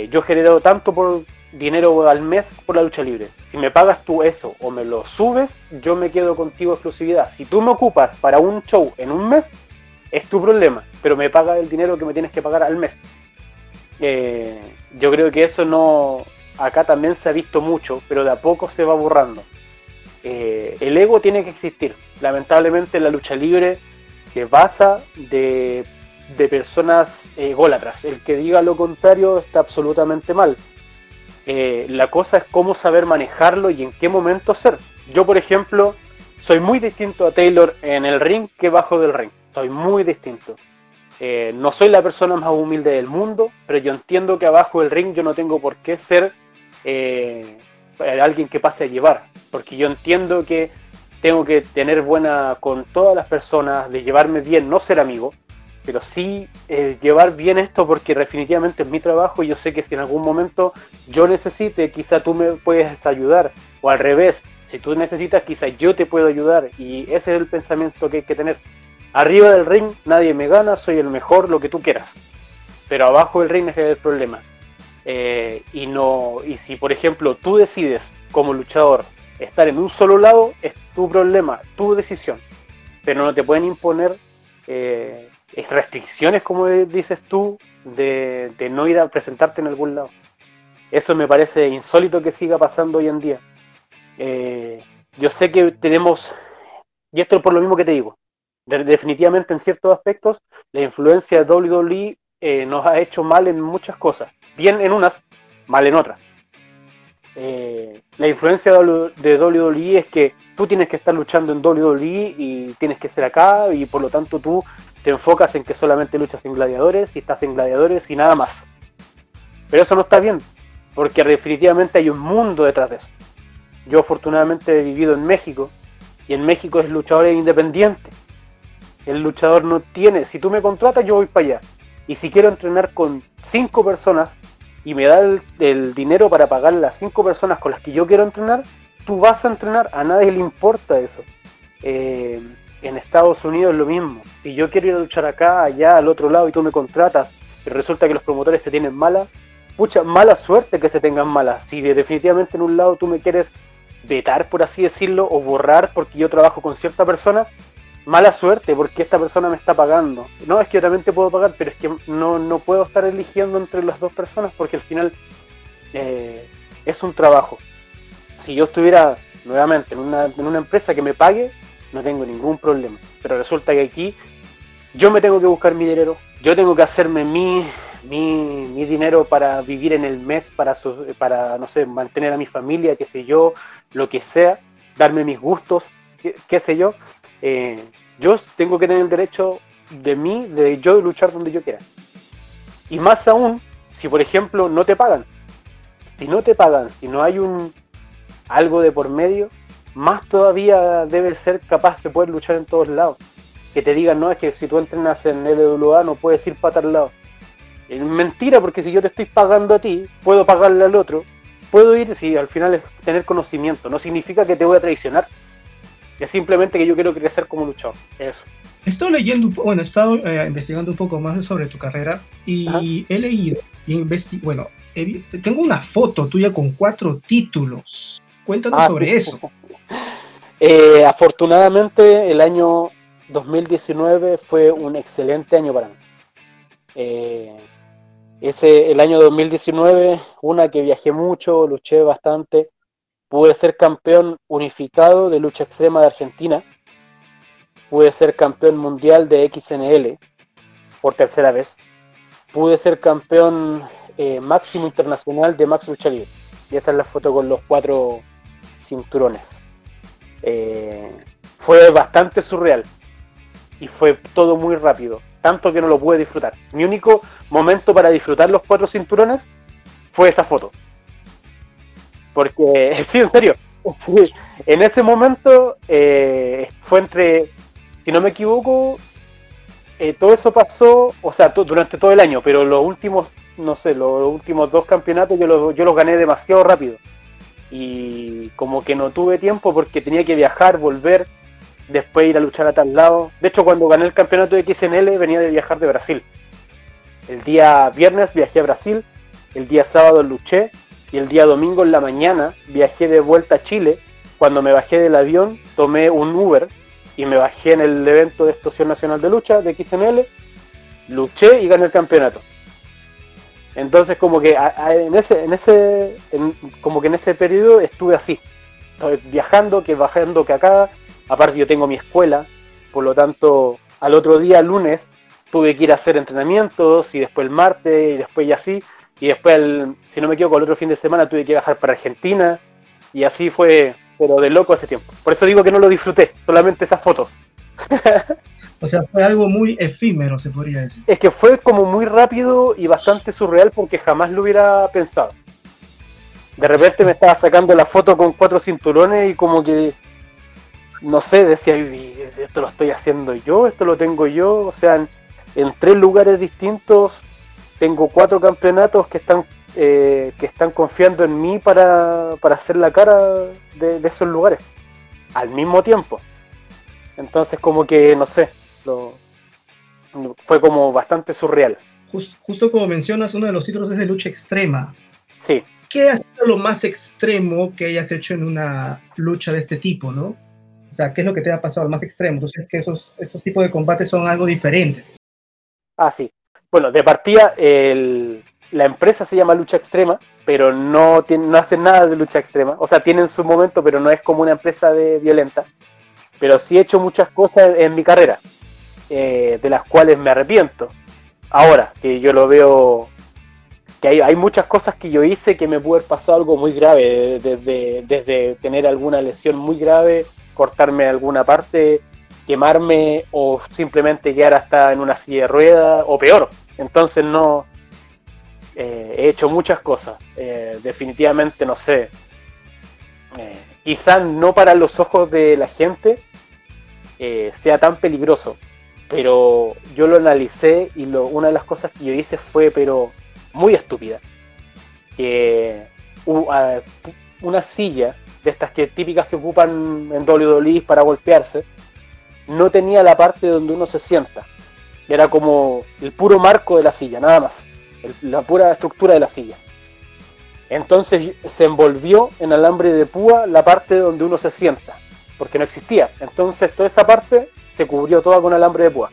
yo he generado tanto por, dinero al mes por la lucha libre. Si me pagas tú eso o me lo subes, yo me quedo contigo exclusividad. Si tú me ocupas para un show en un mes, es tu problema, pero me pagas el dinero que me tienes que pagar al mes. Eh, yo creo que eso no, acá también se ha visto mucho, pero de a poco se va borrando. Eh, el ego tiene que existir. Lamentablemente la lucha libre se basa de, de personas ególatras. El que diga lo contrario está absolutamente mal. Eh, la cosa es cómo saber manejarlo y en qué momento ser. Yo, por ejemplo, soy muy distinto a Taylor en el ring que bajo del ring. Soy muy distinto. Eh, no soy la persona más humilde del mundo, pero yo entiendo que abajo del ring yo no tengo por qué ser eh, alguien que pase a llevar, porque yo entiendo que tengo que tener buena con todas las personas, de llevarme bien, no ser amigo, pero sí eh, llevar bien esto porque definitivamente es mi trabajo y yo sé que si en algún momento yo necesite, quizá tú me puedes ayudar, o al revés, si tú necesitas, quizá yo te puedo ayudar, y ese es el pensamiento que hay que tener. Arriba del ring nadie me gana, soy el mejor, lo que tú quieras, pero abajo del ring es el problema. Eh, y, no, y si por ejemplo tú decides como luchador estar en un solo lado, es tu problema, tu decisión, pero no te pueden imponer. Eh, restricciones, como dices tú, de, no ir a presentarte en algún lado. Eso me parece insólito que siga pasando hoy en día. Eh, yo sé que tenemos, y esto es por lo mismo que te digo, definitivamente en ciertos aspectos, la influencia de WWE eh, nos ha hecho mal en muchas cosas, bien en unas, mal en otras. Eh, la influencia de WWE es que tú tienes que estar luchando en WWE y tienes que ser acá y por lo tanto tú te enfocas en que solamente luchas en gladiadores y estás en gladiadores y nada más. Pero eso no está bien, porque definitivamente hay un mundo detrás de eso. Yo afortunadamente he vivido en México y en México es luchador independiente. El luchador no tiene, si tú me contratas yo voy para allá. Y si quiero entrenar con cinco personas y me da el, dinero para pagar las cinco personas con las que yo quiero entrenar, tú vas a entrenar, a nadie le importa eso. Eh, en Estados Unidos es lo mismo. Si yo quiero ir a luchar acá, allá, al otro lado y tú me contratas y resulta que los promotores se tienen mala, pucha, mala suerte que se tengan malas. Si definitivamente en un lado tú me quieres vetar, por así decirlo, o borrar porque yo trabajo con cierta persona, mala suerte porque esta persona me está pagando. No, es que yo también te puedo pagar, pero es que no, no puedo estar eligiendo entre las dos personas porque al final eh, es un trabajo. Si yo estuviera nuevamente en una, en una empresa que me pague, no tengo ningún problema. Pero resulta que aquí yo me tengo que buscar mi dinero, yo tengo que hacerme mi, mi, mi dinero para vivir en el mes, para, para, no sé, mantener a mi familia, qué sé yo, lo que sea, darme mis gustos, qué, sé yo. Eh, yo tengo que tener el derecho de mí, de yo luchar donde yo quiera. Y más aún, si por ejemplo no te pagan. Si no te pagan, si no hay un algo de por medio, más todavía debes ser capaz de poder luchar en todos lados. Que te digan, no, es que si tú entrenas en LWA no puedes ir para tal lado. Es mentira, porque si yo te estoy pagando a ti, puedo pagarle al otro. Puedo ir, si al final es tener conocimiento. No significa que te voy a traicionar. Es simplemente que yo quiero crecer como luchador. Eso. He estado leyendo, bueno, he estado eh, investigando un poco más sobre tu carrera y he leído, y bueno, tengo una foto tuya con cuatro títulos. Cuéntanos ah, sobre eso. Eh, afortunadamente el año 2019 fue un excelente año para mí. Eh, ese, el año 2019, una que viajé mucho, luché bastante, pude ser campeón unificado de lucha extrema de Argentina, pude ser campeón mundial de XNL por tercera vez, pude ser campeón eh, máximo internacional de Max Lucha Libre. Y esa es la foto con los cuatro cinturones. Eh, fue bastante surreal y fue todo muy rápido, tanto que no lo pude disfrutar. Mi único momento para disfrutar los cuatro cinturones fue esa foto. Porque, sí, en serio, en ese momento eh, fue entre, si no me equivoco, eh, todo eso pasó, o sea, durante todo el año, pero los últimos, no sé, los últimos dos campeonatos yo yo los gané demasiado rápido y como que no tuve tiempo porque tenía que viajar, volver, después ir a luchar a tal lado. De hecho, cuando gané el campeonato de XNL venía de viajar de Brasil. El día viernes viajé a Brasil, el día sábado luché y el día domingo en la mañana viajé de vuelta a Chile. Cuando me bajé del avión tomé un Uber y me bajé en el evento de Explosión Nacional de Lucha de XNL, luché y gané el campeonato. Entonces como que en ese, en ese, como que en ese periodo estuve así, viajando, que bajando que acá, aparte yo tengo mi escuela, por lo tanto al otro día, lunes, tuve que ir a hacer entrenamientos y después el martes y después y así, y después, si no me equivoco, el otro fin de semana tuve que viajar para Argentina y así fue, pero de loco ese tiempo. Por eso digo que no lo disfruté, solamente esas fotos. O sea, fue algo muy efímero, se podría decir. Es que fue como muy rápido y bastante surreal porque jamás lo hubiera pensado. De repente me estaba sacando la foto con cuatro cinturones y como que, no sé, decía, esto lo estoy haciendo yo, esto lo tengo yo. O sea, en, tres lugares distintos tengo cuatro campeonatos que están eh, que están confiando en mí para, hacer la cara de, de esos lugares al mismo tiempo. Entonces como que, no sé, fue como bastante surreal. justo como mencionas, uno de los títulos es de lucha extrema. Sí. ¿Qué ha sido lo más extremo que hayas hecho en una lucha de este tipo, no? O sea, ¿qué es lo que te ha pasado al más extremo? Entonces, que esos, esos tipos de combates son algo diferentes. Ah, sí. Bueno, de partida, el, la empresa se llama Lucha Extrema, pero no, tiene, no hacen nada de lucha extrema. O sea, tienen su momento, pero no es como una empresa de violenta. Pero sí he hecho muchas cosas en mi carrera, eh, de las cuales me arrepiento. Ahora, que yo lo veo, que hay, hay muchas cosas que yo hice que me pudo haber pasado algo muy grave, desde, desde tener alguna lesión muy grave, cortarme alguna parte, quemarme o simplemente quedar hasta en una silla de ruedas o peor. Entonces no, eh, he hecho muchas cosas. Eh, definitivamente, no sé. Eh, quizás no para los ojos de la gente sea tan peligroso. Pero yo lo analicé y una de las cosas que yo hice fue, pero muy estúpida. Que una silla de estas que típicas que ocupan en WWE para golpearse, no tenía la parte donde uno se sienta. Era como el puro marco de la silla, nada más la pura estructura de la silla. Entonces se envolvió en alambre de púa la parte donde uno se sienta, porque no existía. Entonces toda esa parte se cubrió toda con alambre de púa.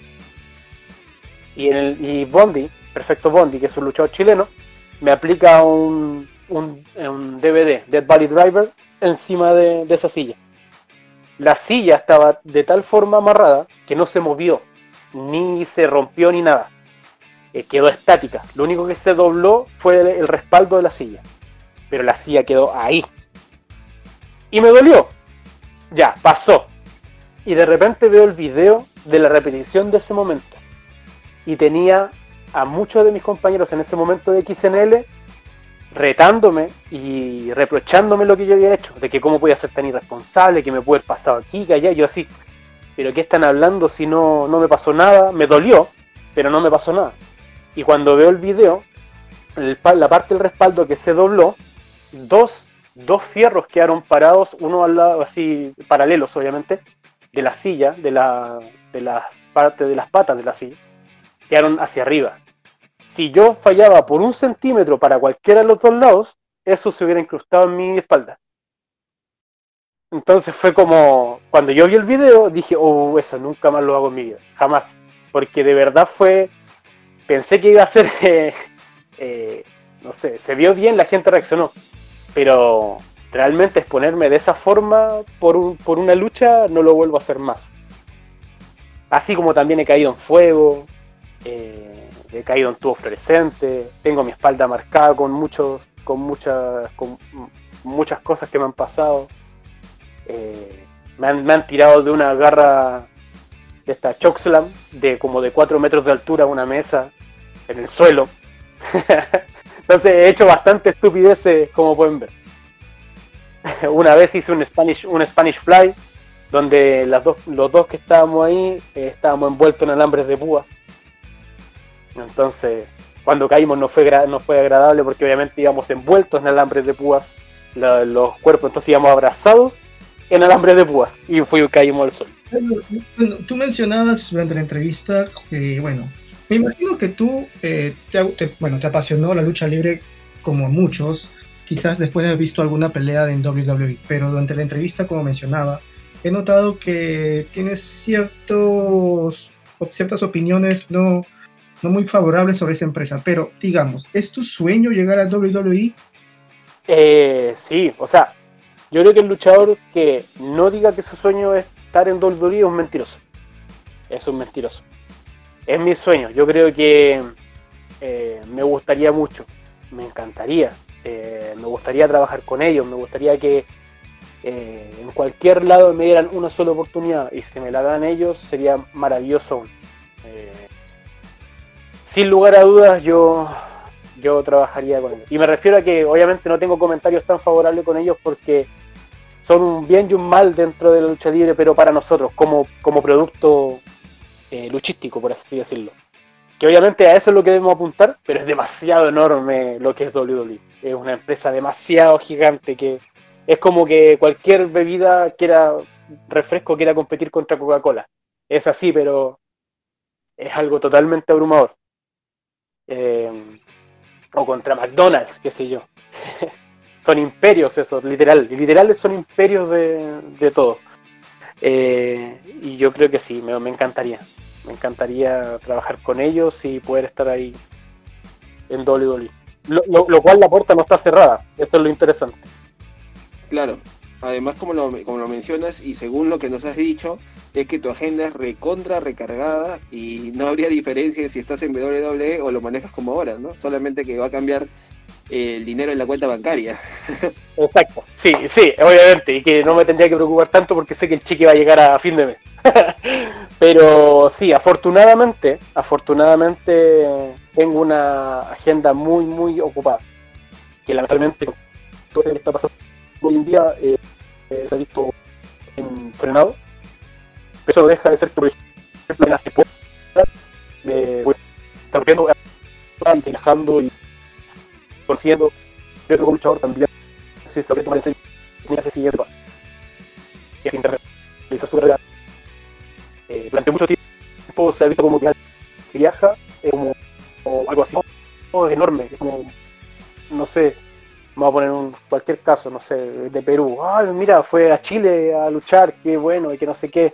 Y, en el, y Bondi, Perfecto Bondi, que es un luchador chileno, me aplica un, un, DVD, Dead Body Driver, encima de esa silla. La silla estaba de tal forma amarrada que no se movió, ni se rompió ni nada. Eh, quedó estática. Lo único que se dobló fue el, respaldo de la silla. Pero la silla quedó ahí. Y me dolió. Ya, pasó. Y de repente veo el video de la repetición de ese momento. Y tenía a muchos de mis compañeros en ese momento de XNL retándome y reprochándome lo que yo había hecho, de que cómo podía ser tan irresponsable, que me puede haber pasado aquí, que allá, yo así, pero ¿qué están hablando si no, no me pasó nada? Me dolió, pero no me pasó nada. Y cuando veo el video, la parte del respaldo que se dobló, dos, dos fierros quedaron parados, uno al lado, así paralelos obviamente, de la silla, de la, de la parte de las patas de la silla, quedaron hacia arriba. Si yo fallaba por un centímetro para cualquiera de los dos lados, eso se hubiera incrustado en mi espalda. Entonces fue como, cuando yo vi el video, dije, oh, eso nunca más lo hago en mi vida, jamás. Porque de verdad fue pensé que iba a ser, eh, eh, no sé, se vio bien, la gente reaccionó, pero realmente exponerme de esa forma por, una lucha no lo vuelvo a hacer más. Así como también he caído en fuego, eh, he caído en tubo fluorescente, tengo mi espalda marcada con muchos, con muchas, con muchas cosas que me han pasado. Me, han, me han tirado de una garra de esta Chokeslam de como de 4 metros de altura una mesa en el suelo. Entonces he hecho bastante estupideces, como pueden ver. Una vez hice un Spanish, un Spanish Fly, donde las dos, los dos que estábamos ahí eh, estábamos envueltos en alambres de púas. Entonces, cuando caímos no fue, no fue agradable porque obviamente íbamos envueltos en alambres de púas, los cuerpos, entonces íbamos abrazados en alambres de púas y fui, caímos al sol. Bueno, tú mencionabas durante la entrevista que, bueno, me imagino que tú, eh, te, bueno, te apasionó la lucha libre como muchos, quizás después de haber visto alguna pelea en WWE, pero durante la entrevista, como mencionaba, he notado que tienes ciertos, ciertas opiniones no, no muy favorables sobre esa empresa, pero digamos, ¿es tu sueño llegar a WWE? Eh, sí, o sea, yo creo que el luchador que no diga que su sueño es estar en WWE es un mentiroso. Es un mentiroso es mi sueño. Yo creo que eh, me gustaría mucho, me encantaría, eh, me gustaría trabajar con ellos, me gustaría que eh, en cualquier lado me dieran una sola oportunidad y si me la dan ellos sería maravilloso. sin lugar a dudas yo, yo trabajaría con ellos. Y me refiero a que obviamente no tengo comentarios tan favorables con ellos porque son un bien y un mal dentro de la lucha libre, pero para nosotros como, como producto eh, luchístico, por así decirlo. Que obviamente a eso es lo que debemos apuntar, pero es demasiado enorme lo que es WWE. Es una empresa demasiado gigante que es como que cualquier bebida quiera, refresco quiera competir contra Coca-Cola. Es así, pero es algo totalmente abrumador. Eh, o contra McDonald's, qué sé yo. son imperios esos, literal. Literales son imperios de, de todo. Eh, y yo creo que sí, me, me encantaría. Me encantaría trabajar con ellos y poder estar ahí en WWE. Lo, lo, cual la puerta no está cerrada, eso es lo interesante. Claro, además como lo, como lo mencionas y según lo que nos has dicho, es que tu agenda es recontra recargada y no habría diferencia si estás en WWE o lo manejas como ahora, ¿no? Solamente que va a cambiar el dinero en la cuenta bancaria. Exacto, sí, sí, obviamente, y que no me tendría que preocupar tanto porque sé que el cheque va a llegar a fin de mes. Pero sí, afortunadamente, afortunadamente tengo una agenda muy, muy ocupada. Que lamentablemente todo lo que está pasando hoy en día eh, eh, se ha visto en frenado. Pero eso deja de ser que, por ejemplo, en las me voy viajando y consiguiendo creo que un luchador también si se tomar ese tiene ese siguiente paso que es internacionalizar su carrera eh, durante mucho tiempo se ha visto como que viaja es como, algo así es enorme es como no sé vamos a poner un, cualquier caso no sé de Perú ah mira fue a Chile a luchar qué bueno y que no sé qué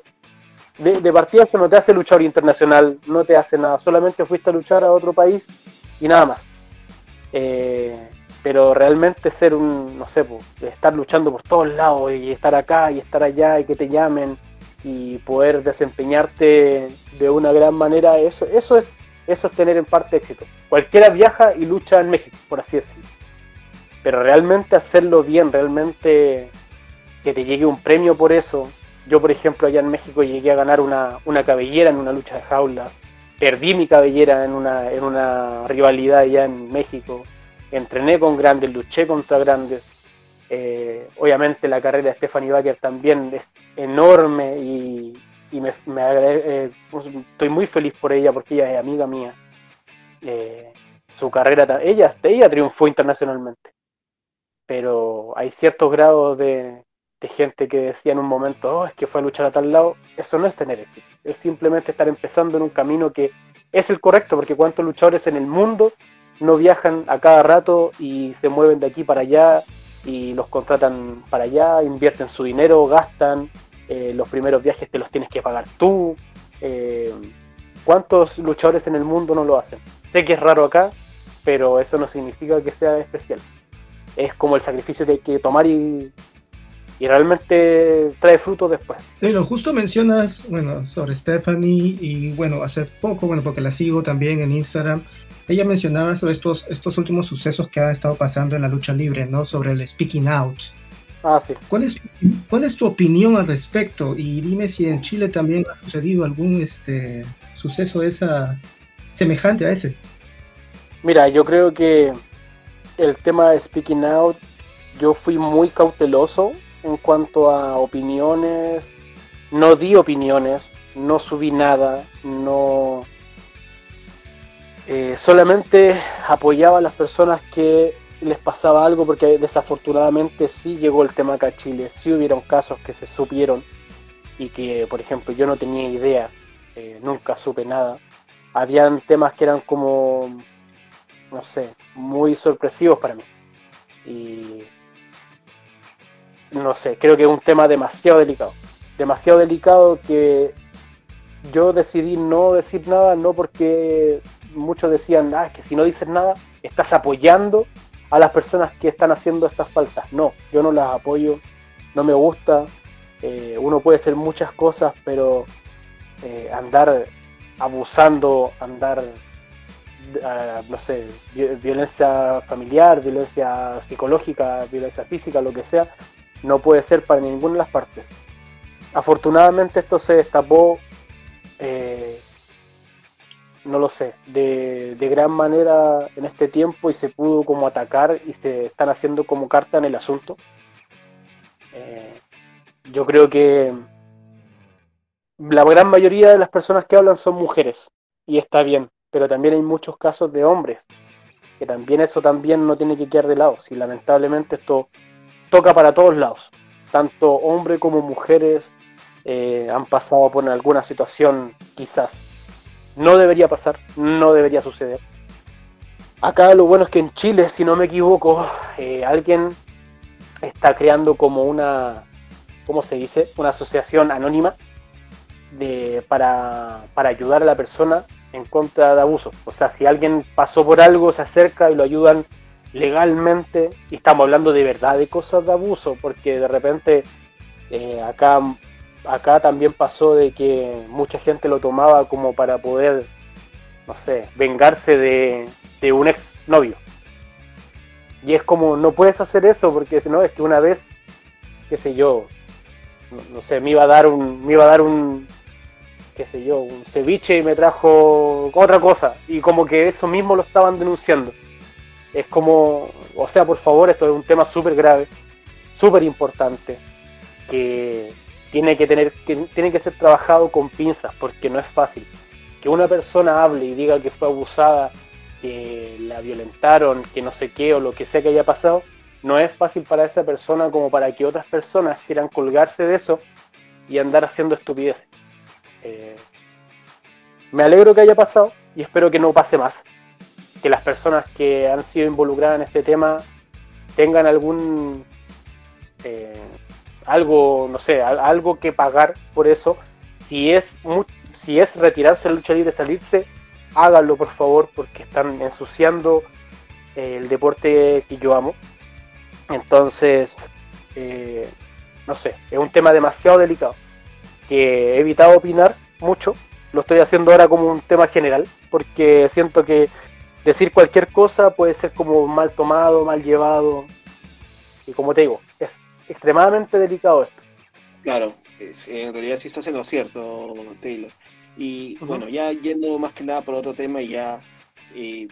de, de partida eso no te hace luchador internacional no te hace nada solamente fuiste a luchar a otro país y nada más eh, pero realmente ser un, no sé, estar luchando por todos lados y estar acá y estar allá y que te llamen y poder desempeñarte de una gran manera, eso, eso, es, eso es tener en parte éxito. Cualquiera viaja y lucha en México, por así decirlo. Pero realmente hacerlo bien, realmente que te llegue un premio por eso. Yo, por ejemplo, allá en México llegué a ganar una, una cabellera en una lucha de jaula perdí mi cabellera en una, en una rivalidad allá en México, entrené con grandes, luché contra grandes. Eh, obviamente la carrera de Stephanie Baker también es enorme y, me, eh, pues, estoy muy feliz por ella porque ella es amiga mía. Eh, su carrera, ella, ella triunfó internacionalmente, pero hay ciertos grados de, gente que decía en un momento, oh, es que fue a luchar a tal lado, eso no es tener éxito, es simplemente estar empezando en un camino que es el correcto, porque cuántos luchadores en el mundo no viajan a cada rato y se mueven de aquí para allá y los contratan para allá, invierten su dinero, gastan, eh, los primeros viajes te los tienes que pagar tú. Eh, ¿Cuántos luchadores en el mundo no lo hacen? Sé que es raro acá, pero eso no significa que sea especial. Es como el sacrificio que hay que tomar y y realmente trae frutos después. Pero justo mencionas, bueno, sobre Stephanie y bueno, hace poco, bueno, porque la sigo también en Instagram, ella mencionaba sobre estos, estos últimos sucesos que han estado pasando en la lucha libre, ¿no? Sobre el speaking out. Ah, sí. ¿Cuál es, cuál es tu opinión al respecto? Y dime si en Chile también ha sucedido algún este, suceso esa, semejante a ese. Mira, yo creo que el tema de speaking out, yo fui muy cauteloso en cuanto a opiniones. No di opiniones, no subí nada, no... Eh, solamente apoyaba a las personas que les pasaba algo porque desafortunadamente sí llegó el tema acá a Chile, sí hubieron casos que se supieron y que, por ejemplo, yo no tenía idea, eh, nunca supe nada. Habían temas que eran como, no sé, muy sorpresivos para mí. Y no sé, creo que es un tema demasiado delicado. Demasiado delicado que yo decidí no decir nada, no porque muchos decían, ah, que si no dices nada, estás apoyando a las personas que están haciendo estas faltas. No, yo no las apoyo, no me gusta. Eh, uno puede hacer muchas cosas, pero eh, andar abusando, andar, ah, no sé, violencia familiar, violencia psicológica, violencia física, lo que sea, no puede ser para ninguna de las partes. Afortunadamente esto se destapó, eh, no lo sé, de, gran manera en este tiempo y se pudo como atacar y se están haciendo como carta en el asunto. Eh, yo creo que la gran mayoría de las personas que hablan son mujeres y está bien, pero también hay muchos casos de hombres, que también eso también no tiene que quedar de lado. Si lamentablemente esto toca para todos lados. Tanto hombres como mujeres eh, han pasado por alguna situación quizás. No debería pasar, no debería suceder. Acá lo bueno es que en Chile, si no me equivoco, eh, alguien está creando como una, ¿cómo se dice? Una asociación anónima de, para, para ayudar a la persona en contra de abuso. O sea, si alguien pasó por algo, se acerca y lo ayudan legalmente, y estamos hablando de verdad de cosas de abuso, porque de repente eh, acá, acá también pasó de que mucha gente lo tomaba como para poder, no sé, vengarse de, de un ex novio. Y es como, no puedes hacer eso porque si no, es que una vez, qué sé yo, no, sé, me iba a dar un, me iba a dar un, qué sé yo, un ceviche y me trajo otra cosa. Y como que eso mismo lo estaban denunciando. Es como, o sea, por favor, esto es un tema súper grave, súper importante, que tiene que tener, que tiene que ser trabajado con pinzas, porque no es fácil. Que una persona hable y diga que fue abusada que la violentaron, que no sé qué o lo que sea que haya pasado, no es fácil para esa persona como para que otras personas quieran colgarse de eso y andar haciendo estupideces. Eh, me alegro que haya pasado y espero que no pase más. Que las personas que han sido involucradas en este tema tengan algún eh, algo, no sé, algo que pagar por eso. Si es si es retirarse de lucha libre, salirse, háganlo por favor porque están ensuciando eh, el deporte que yo amo. Entonces, eh, no sé, es un tema demasiado delicado que he evitado opinar mucho. Lo estoy haciendo ahora como un tema general porque siento que decir cualquier cosa puede ser como mal tomado, mal llevado. Y como te digo, es extremadamente delicado esto. Claro, en realidad sí estás en lo cierto, Taylor. Y bueno, ya yendo más que nada por otro tema y ya eh,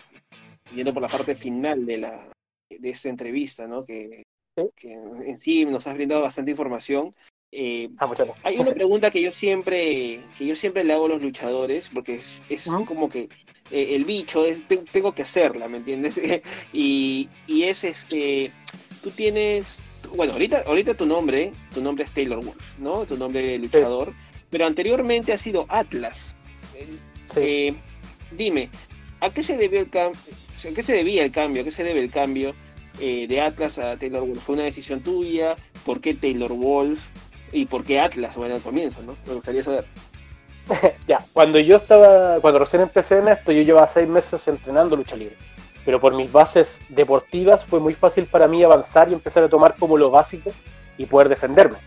yendo por la parte final de la de esta entrevista, ¿no? Que, en sí nos has brindado bastante información. Eh, ah, hay una pregunta que yo siempre que yo siempre le hago a los luchadores porque es, es como que eh, el bicho es tengo que hacerla, ¿me entiendes? y, y es este tú tienes bueno, ahorita ahorita tu nombre, tu nombre es Taylor Wolf, ¿no? Tu nombre de luchador pero anteriormente ha sido Atlas. Eh, dime, ¿a qué se debió el cambio? ¿A qué se debía el cambio? ¿A qué se debe el cambio eh, de Atlas a Taylor Wolf? ¿Fue una decisión tuya? ¿Por qué Taylor Wolf? ¿Y por qué Atlas? Bueno, al comienzo, ¿no? Me gustaría saber. ya, cuando yo estaba, cuando recién empecé en esto, yo llevaba seis meses entrenando lucha libre. Pero por mis bases deportivas fue muy fácil para mí avanzar y empezar a tomar como lo básico y poder defenderme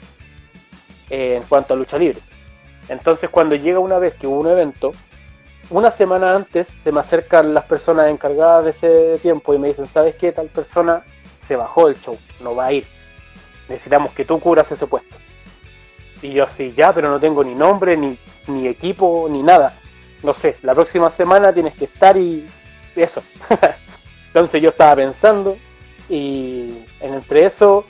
eh, en cuanto a lucha libre. Entonces cuando llega una vez que hubo un evento, una semana antes se me acercan las personas encargadas de ese tiempo y me dicen, ¿sabes qué? Tal persona se bajó del show, no va a ir. Necesitamos que tú cubras ese puesto. Y yo así, ya, pero no tengo ni nombre, ni, ni equipo, ni nada. No sé, la próxima semana tienes que estar y eso. Entonces yo estaba pensando y entre eso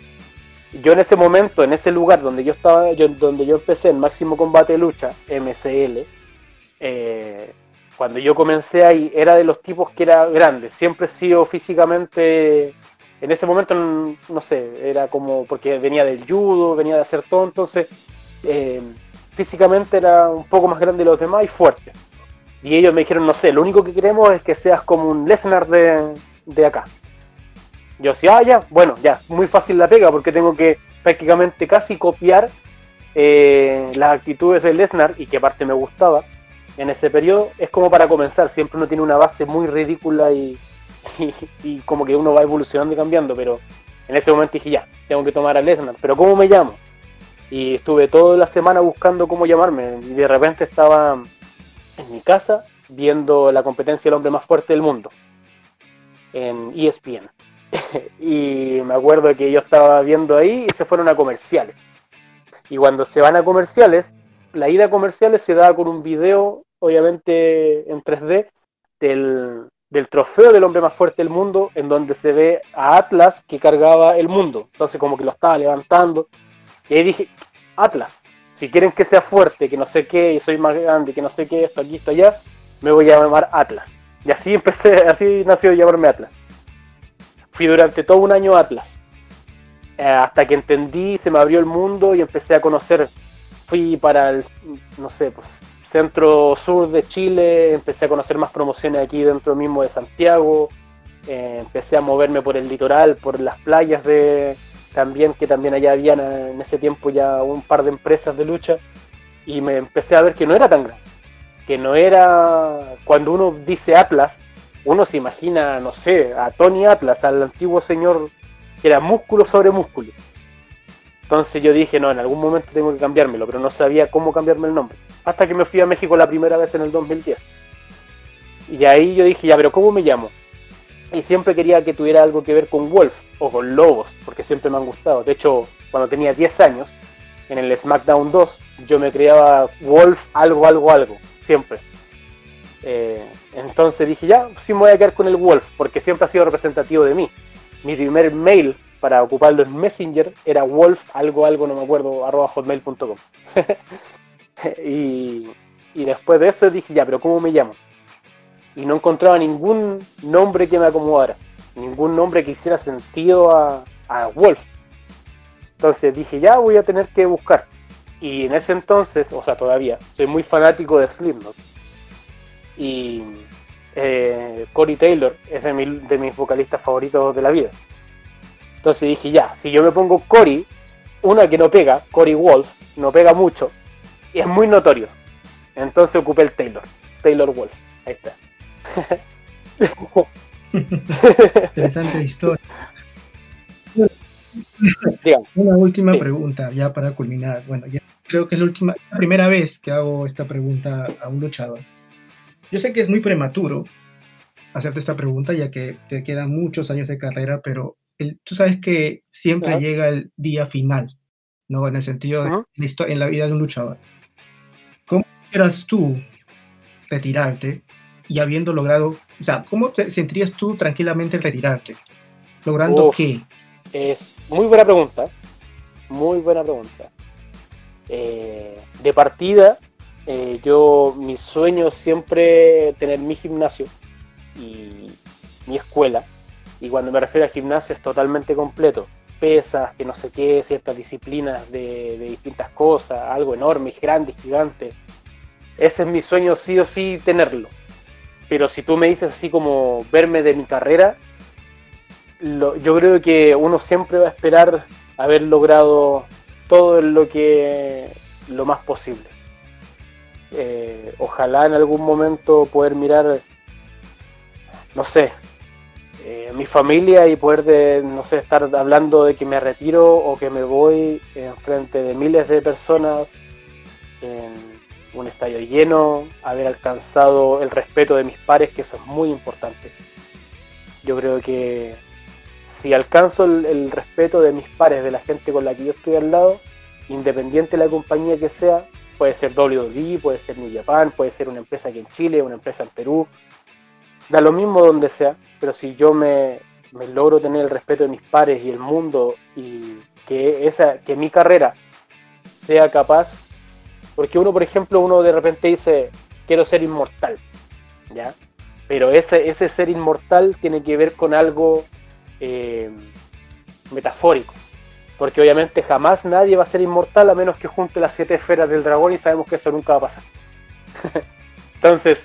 yo en ese momento, en ese lugar donde yo estaba, yo, donde yo empecé en Máximo Combate Lucha, MCL, eh, cuando yo comencé ahí, era de los tipos que era grande. Siempre he sido físicamente, en ese momento, no sé, era como, porque venía del judo, venía de hacer todo, entonces eh, físicamente era un poco más grande de los demás y fuerte. Y ellos me dijeron, no sé, lo único que queremos es que seas como un Lesnar de, de acá. Yo decía, ah, ya, bueno, ya, muy fácil la pega porque tengo que prácticamente casi copiar eh, las actitudes de Lesnar y que aparte me gustaba en ese periodo. Es como para comenzar, siempre uno tiene una base muy ridícula y, y, como que uno va evolucionando y cambiando, pero en ese momento dije, ya, tengo que tomar a Lesnar, pero ¿cómo me llamo? Y estuve toda la semana buscando cómo llamarme y de repente estaba en mi casa viendo la competencia del hombre más fuerte del mundo en ESPN. y me acuerdo que yo estaba viendo ahí y se fueron a comerciales. Y cuando se van a comerciales, la ida a comerciales se da con un video, obviamente en 3D, del, del trofeo del hombre más fuerte del mundo, en donde se ve a Atlas que cargaba el mundo. Entonces como que lo estaba levantando. Y ahí dije, Atlas, si quieren que sea fuerte, que no sé qué, y soy más grande, que no sé qué, esto aquí, esto allá, me voy a llamar Atlas. Y así empecé, así nació llamarme Atlas fui durante todo un año Atlas. Eh, hasta que entendí, se me abrió el mundo y empecé a conocer. Fui para el, no sé, pues centro sur de Chile, empecé a conocer más promociones aquí dentro mismo de Santiago, eh, empecé a moverme por el litoral, por las playas de también, que también allá habían en ese tiempo ya un par de empresas de lucha. y me empecé a ver que no era tan grande. Que no era. Cuando uno dice Atlas, uno se imagina, no sé, a Tony Atlas, al antiguo señor que era músculo sobre músculo. Entonces yo dije, no, en algún momento tengo que cambiármelo, pero no sabía cómo cambiarme el nombre. Hasta que me fui a México la primera vez en el 2010. Y ahí yo dije, ya, pero ¿cómo me llamo? Y siempre quería que tuviera algo que ver con Wolf o con Lobos, porque siempre me han gustado. De hecho, cuando tenía 10 años, en el SmackDown 2, yo me creaba Wolf algo, algo, algo, siempre. Eh, entonces dije, ya, sí me voy a quedar con el Wolf, porque siempre ha sido representativo de mí. Mi primer mail para ocuparlo en Messenger era wolf algo, algo, no me acuerdo, arroba hotmail.com. y, y después de eso dije, ya, pero ¿cómo me llamo? Y no encontraba ningún nombre que me acomodara, ningún nombre que hiciera sentido a, a Wolf. Entonces dije, ya voy a tener que buscar. Y en ese entonces, o sea, todavía, soy muy fanático de Slipknot. Y eh, Corey Taylor es de, de, mis vocalistas favoritos de la vida. Entonces dije, ya, si yo me pongo Cory, una que no pega, Cory Wolf, no pega mucho, y es muy notorio. Entonces ocupé el Taylor, Taylor Wolf. Ahí está. Interesante historia. Una última pregunta, ya para culminar. Bueno, ya creo que es la última, la primera vez que hago esta pregunta a un luchador. Yo sé que es muy prematuro hacerte esta pregunta, ya que te quedan muchos años de carrera, pero el, tú sabes que siempre llega el día final, ¿no? En el sentido de en la vida de un luchador. ¿Cómo quieras tú retirarte y habiendo logrado, o sea, ¿cómo te sentirías tú tranquilamente retirarte? ¿Logrando qué? Es muy buena pregunta, muy buena pregunta. Eh, de partida, eh, yo, mi sueño siempre tener mi gimnasio y mi escuela. Y cuando me refiero a gimnasio es totalmente completo. Pesas, que no sé qué, ciertas disciplinas de, de distintas cosas, algo enorme, grande, gigante. Ese es mi sueño sí o sí tenerlo. Pero si tú me dices así como verme de mi carrera, yo creo que uno siempre va a esperar haber logrado todo lo que lo más posible. Eh, ojalá en algún momento poder mirar, no sé, eh, mi familia y poder de, no sé, estar hablando de que me retiro o que me voy en frente de miles de personas un estadio lleno, haber alcanzado el respeto de mis pares, que eso es muy importante. Yo creo que si alcanzo el, respeto de mis pares, de la gente con la que yo estoy al lado, independiente de la compañía que sea, puede ser WWE, puede ser New Japan, puede ser una empresa aquí en Chile, una empresa en Perú, da lo mismo donde sea, pero si yo me, logro tener el respeto de mis pares y el mundo y que, esa, que mi carrera sea capaz, porque uno, por ejemplo, uno de repente dice, quiero ser inmortal, ¿ya? Pero ese, ese ser inmortal tiene que ver con algo eh, metafórico. Porque obviamente jamás nadie va a ser inmortal a menos que junte las siete esferas del dragón y sabemos que eso nunca va a pasar. Entonces,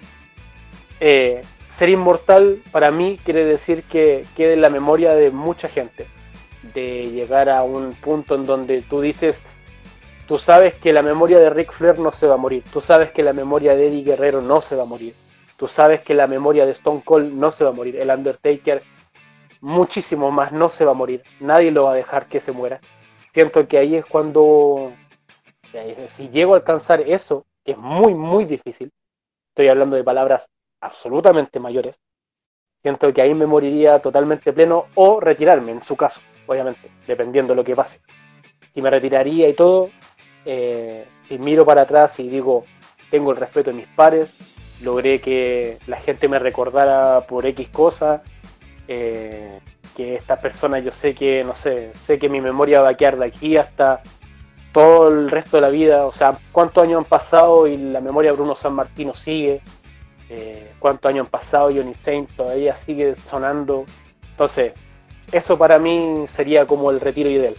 eh, ser inmortal para mí quiere decir que quede en la memoria de mucha gente. De llegar a un punto en donde tú dices, tú sabes que la memoria de Rick Flair no se va a morir. Tú sabes que la memoria de Eddie Guerrero no se va a morir. Tú sabes que la memoria de Stone Cold no se va a morir. El Undertaker muchísimo más no se va a morir, nadie lo va a dejar que se muera. Siento que ahí es cuando, eh, si llego a alcanzar eso, que es muy, muy difícil, estoy hablando de palabras absolutamente mayores, siento que ahí me moriría totalmente pleno o retirarme, en su caso, obviamente, dependiendo de lo que pase. Si me retiraría y todo, eh, si miro para atrás y digo, tengo el respeto de mis pares, logré que la gente me recordara por X cosas, eh, que esta persona yo sé que, no sé, sé que mi memoria va a quedar de aquí hasta todo el resto de la vida, o sea, cuántos años han pasado y la memoria de Bruno San Martino sigue, eh, cuántos años han pasado y Saint todavía sigue sonando, entonces, eso para mí sería como el retiro ideal,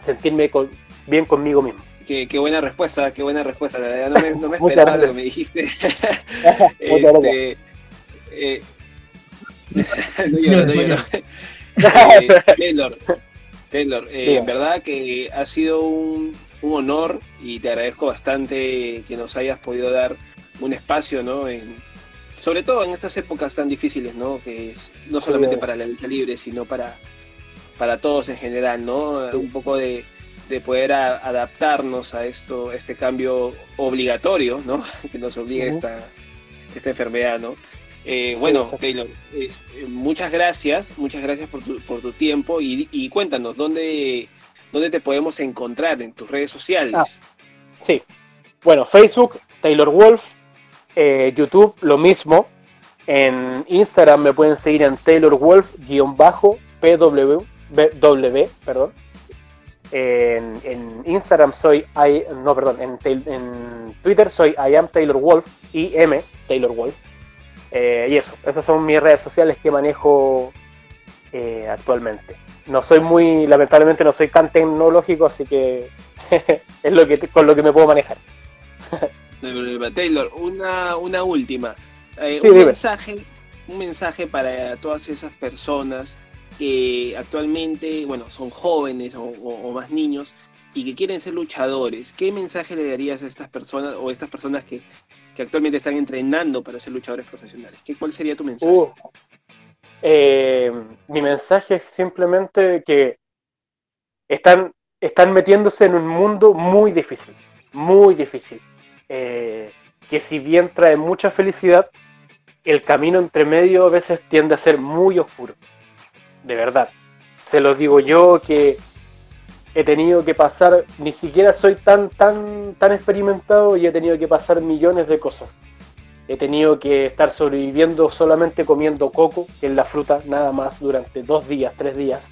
sentirme bien conmigo mismo. Qué, buena respuesta, qué buena respuesta, la verdad no me, esperaba lo que me dijiste. este, eh, Taylor, Taylor, eh, en verdad que ha sido un, un honor y te agradezco bastante que nos hayas podido dar un espacio, ¿no? En, sobre todo en estas épocas tan difíciles, ¿no? Que es no solamente para la lucha libre, sino para, para todos en general, ¿no? Un poco de, de poder adaptarnos a esto, este cambio obligatorio, ¿no? Que nos obliga esta, esta enfermedad, ¿no? Eh, bueno, Taylor, este, muchas gracias, muchas gracias por tu, por tu tiempo y, cuéntanos, ¿dónde, ¿dónde te podemos encontrar en tus redes sociales? Ah, sí, bueno, Facebook, Taylor Wolf, eh, YouTube, lo mismo. En Instagram me pueden seguir en Taylor Wolf-PW, perdón. En, Instagram soy, no, perdón, en, en, Twitter soy I am Taylor Wolf, M Taylor Wolf. Eh, y eso, esas son mis redes sociales que manejo eh, actualmente. No soy muy, lamentablemente no soy tan tecnológico, así que es lo que con lo que me puedo manejar. Taylor, una, una última. Eh, un, mensaje, un mensaje para todas esas personas que actualmente, bueno, son jóvenes o, más niños y que quieren ser luchadores. ¿Qué mensaje le darías a estas personas o a estas personas que, actualmente están entrenando para ser luchadores profesionales? ¿Qué, ¿Cuál sería tu mensaje? Uh, eh, mi mensaje es simplemente que están, están metiéndose en un mundo muy difícil, muy difícil. Eh, que si bien trae mucha felicidad, el camino entre medio a veces tiende a ser muy oscuro. De verdad. Se los digo yo que he tenido que pasar, ni siquiera soy tan, tan, tan experimentado y he tenido que pasar millones de cosas. He tenido que estar sobreviviendo solamente comiendo coco, que es la fruta, nada más, durante dos días, tres días.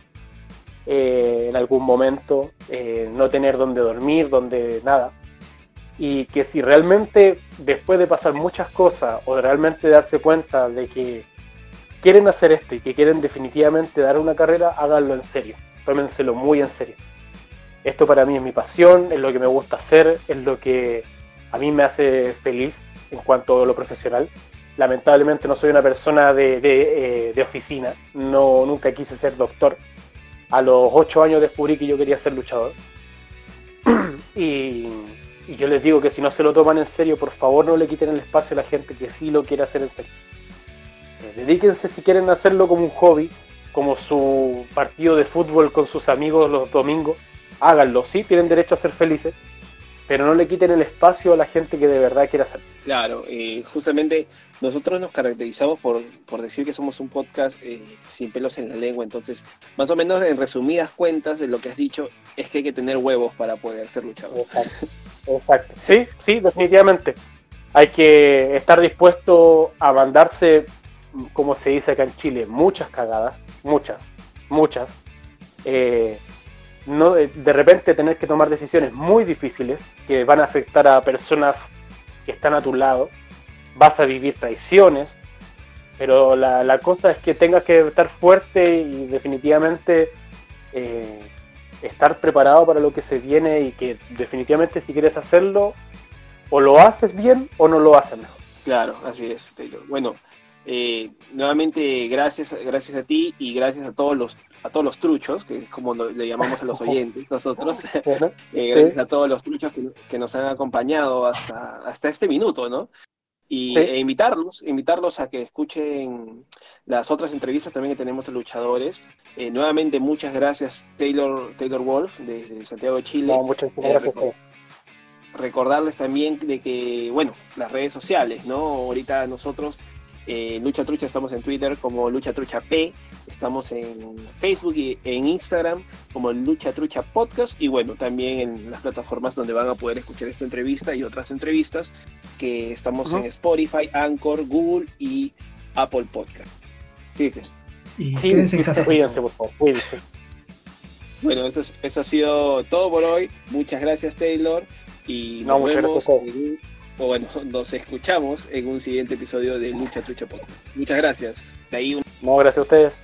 Eh, en algún momento, eh, no tener donde dormir, donde nada y que si realmente después de pasar muchas cosas o realmente darse cuenta de que quieren hacer esto y que quieren definitivamente dar una carrera, háganlo en serio, tómenselo muy en serio. Esto para mí es mi pasión, es lo que me gusta hacer, es lo que a mí me hace feliz en cuanto a lo profesional. Lamentablemente no soy una persona de, eh, oficina, no, nunca quise ser doctor. A los ocho años descubrí que yo quería ser luchador. y, y yo les digo que si no se lo toman en serio, por favor no le quiten el espacio a la gente que sí lo quiere hacer en serio. Dedíquense si quieren hacerlo como un hobby, como su partido de fútbol con sus amigos los domingos, háganlo, sí, tienen derecho a ser felices, pero no le quiten el espacio a la gente que de verdad quiere hacerlo. Claro, eh, justamente nosotros nos caracterizamos por, decir que somos un podcast eh, sin pelos en la lengua, entonces, más o menos en resumidas cuentas de lo que has dicho, es que hay que tener huevos para poder ser luchador. Exacto. Sí, sí, definitivamente. Hay que estar dispuesto a mandarse, como se dice acá en Chile, muchas cagadas, muchas, muchas. Eh, no, de repente tener que tomar decisiones muy difíciles que van a afectar a personas que están a tu lado. Vas a vivir traiciones, pero la, cosa es que tengas que estar fuerte y definitivamente eh, estar preparado para lo que se viene y que definitivamente si quieres hacerlo, o lo haces bien o no lo haces mejor. Claro, así es, Taylor. Bueno, eh, nuevamente gracias, gracias a ti y gracias a todos los a todos los truchos, que es como le llamamos a los oyentes nosotros, eh, gracias a todos los truchos que, que, nos han acompañado hasta, hasta este minuto, ¿no? y e invitarlos, invitarlos a que escuchen las otras entrevistas también que tenemos a luchadores. Eh, nuevamente muchas gracias Taylor, Taylor Wolf desde Santiago de Chile. muchas eh, gracias. recordarles también de que, bueno, las redes sociales, ¿no? Ahorita nosotros eh, Lucha Trucha estamos en Twitter como Lucha Trucha P, estamos en Facebook y en Instagram como Lucha Trucha Podcast y bueno, también en las plataformas donde van a poder escuchar esta entrevista y otras entrevistas que estamos en Spotify, Anchor, Google y Apple Podcast. ¿Qué dices? Y sí, quédense en casa. Cuídense, por favor, cuídense. Bueno, eso, eso, ha sido todo por hoy. Muchas gracias, Taylor. Y nos vemos o bueno, nos escuchamos en un siguiente episodio de Lucha Trucha Podcast. Muchas gracias. De ahí No, gracias a ustedes.